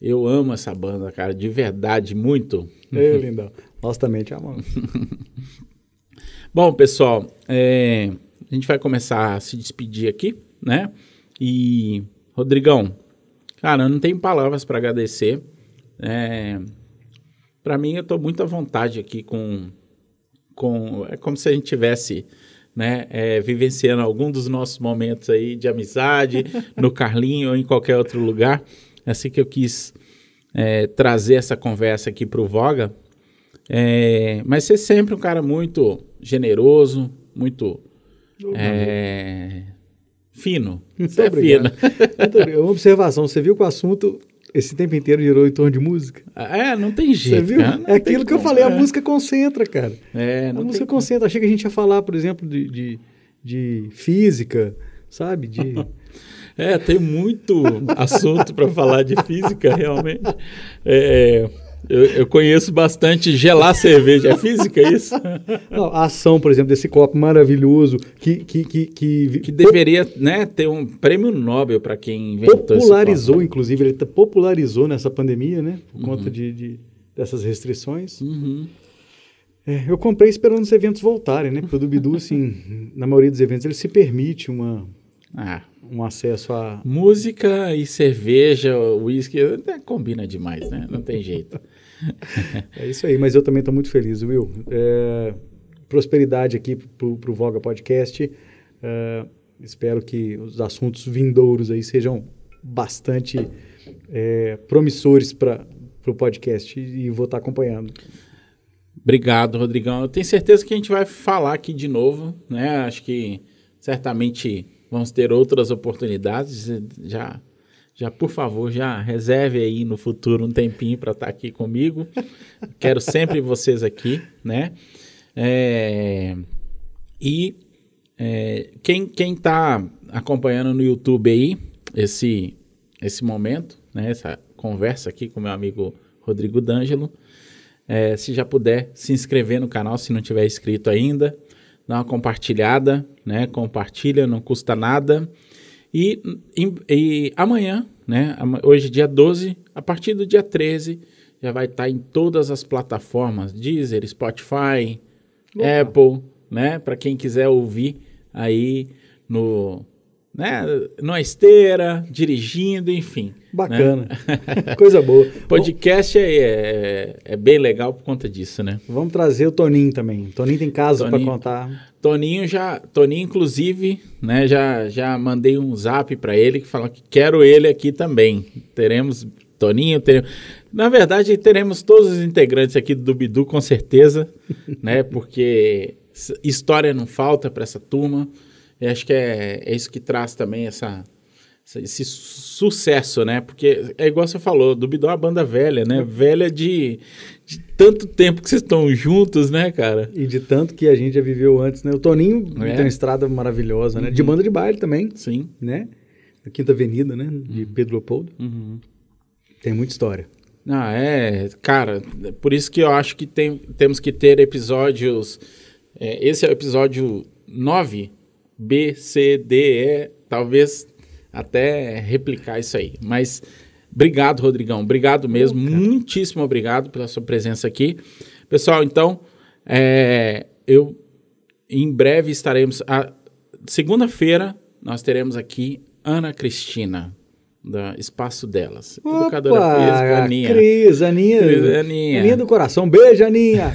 eu amo essa banda, cara, de verdade, muito. Ei, lindão. Nós também te amamos. Bom, pessoal, é, a gente vai começar a se despedir aqui, né? E, Rodrigão, cara, eu não tenho palavras para agradecer. É, para mim, eu estou muito à vontade aqui com, com. É como se a gente tivesse. Né, é, vivenciando algum dos nossos momentos aí de amizade, no Carlinho ou em qualquer outro lugar. É assim que eu quis é, trazer essa conversa aqui para o Voga. É, mas ser sempre um cara muito generoso, muito é, fino. Muito Você é obrigado. obrigado. Uma observação, você viu que o assunto esse tempo inteiro girou em torno de música? É, não tem jeito. Você viu? cara, não é aquilo que eu como, falei, a é. música concentra, cara. É, A não música tem como. concentra. Achei que a gente ia falar, por exemplo, de, de, de física, sabe? De... É, tem muito assunto para falar de física, realmente. É, eu, eu conheço bastante gelar cerveja. É física isso? Não, a ação, por exemplo, desse copo maravilhoso que, que, que, que, Que deveria né, ter um prêmio Nobel para quem inventou popularizou, inclusive, ele popularizou nessa pandemia, né? Por conta de, de- dessas restrições. Uhum. É, eu comprei esperando os eventos voltarem, né? Porque o do Bidu, assim, na maioria dos eventos, ele se permite uma, Ah, um acesso a. música e cerveja, uísque, até combina demais, né? Não tem jeito. É isso aí, mas eu também estou muito feliz, Will. É, prosperidade aqui para o Voga Podcast. É, espero que os assuntos vindouros aí sejam bastante é, promissores para o podcast e vou estar acompanhando. Obrigado, Rodrigão. Eu tenho certeza que a gente vai falar aqui de novo, né? Acho que certamente vamos ter outras oportunidades. Já, já por favor, já reserve aí no futuro um tempinho para estar aqui comigo. Quero sempre vocês aqui, né? É, e é, quem quem está acompanhando no YouTube aí esse esse momento, né? Essa conversa aqui com meu amigo Rodrigo D'Angelo. É, se já puder se inscrever no canal, se não tiver inscrito ainda, dá uma compartilhada, né? Compartilha, não custa nada. E, e- e amanhã, né? Hoje, dia 12, a partir do dia 13, já vai estar em todas as plataformas: Deezer, Spotify, Opa. Apple, né? Para quem quiser ouvir aí no. Né, numa esteira, dirigindo, enfim. Bacana. Coisa boa. Podcast é, é, é bem legal por conta disso, né? Vamos trazer o Toninho também. Toninho tem caso para contar. Toninho já, Toninho inclusive, né, já já mandei um zap para ele que fala que quero ele aqui também. Teremos Toninho, teremos, na verdade teremos todos os integrantes aqui do Bidu com certeza, né, porque história não falta para essa turma. E acho que é, é isso que traz também essa esse su- sucesso, né? Porque é igual você falou, do Bidu é uma banda velha, né? Velha de, de tanto tempo que vocês estão juntos, né, cara? E de tanto que a gente já viveu antes, né? O Toninho É. tem uma estrada maravilhosa, né? De banda de baile também, Sim. né? Na Quinta Avenida, né? De Pedro Leopoldo. Tem muita história. Ah, é, cara, por isso que eu acho que tem, temos que ter episódios. é, esse é o episódio 9, B, C, D, E, talvez até replicar isso aí. Mas obrigado, Rodrigão, obrigado mesmo, muitíssimo obrigado pela sua presença aqui. Pessoal, então, é, eu em breve estaremos. Segunda-feira nós teremos aqui Ana Cristina, da Espaço Delas. Educadora física, Aninha. Cris, Aninha. Cris, Aninha. Aninha do coração. Beijo, Aninha.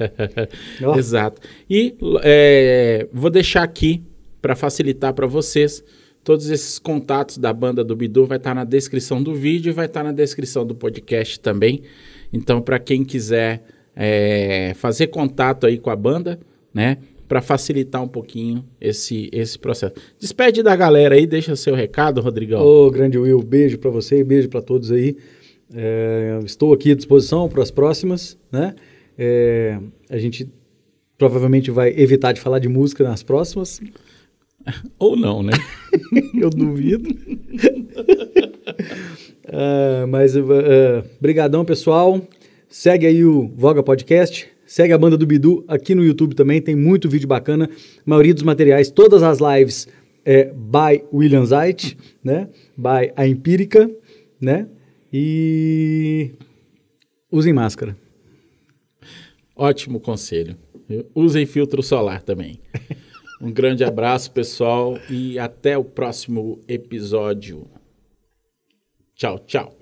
Ó. Exato. E é, vou deixar aqui para facilitar para vocês todos esses contatos da banda do Bidu vai estar na descrição do vídeo e vai estar na descrição do podcast também. Então, para quem quiser é, fazer contato aí com a banda, né, para facilitar um pouquinho esse esse processo. Despede da galera aí, deixa seu recado, Rodrigão. Ô, grande Will, beijo para você, beijo para todos aí. É, estou aqui à disposição para as próximas, né? É, a gente provavelmente vai evitar de falar de música nas próximas. Ou não, né? Eu duvido. Ah, mas ah, brigadão, pessoal. Segue aí o Voga Podcast. Segue a banda do Bidu aqui no YouTube também. Tem muito vídeo bacana. A maioria dos materiais, todas as lives é by William Zait, né? By a Empírica, né? E usem máscara. Ótimo conselho. Usem filtro solar também. Um grande abraço, pessoal, e até o próximo episódio. Tchau, tchau.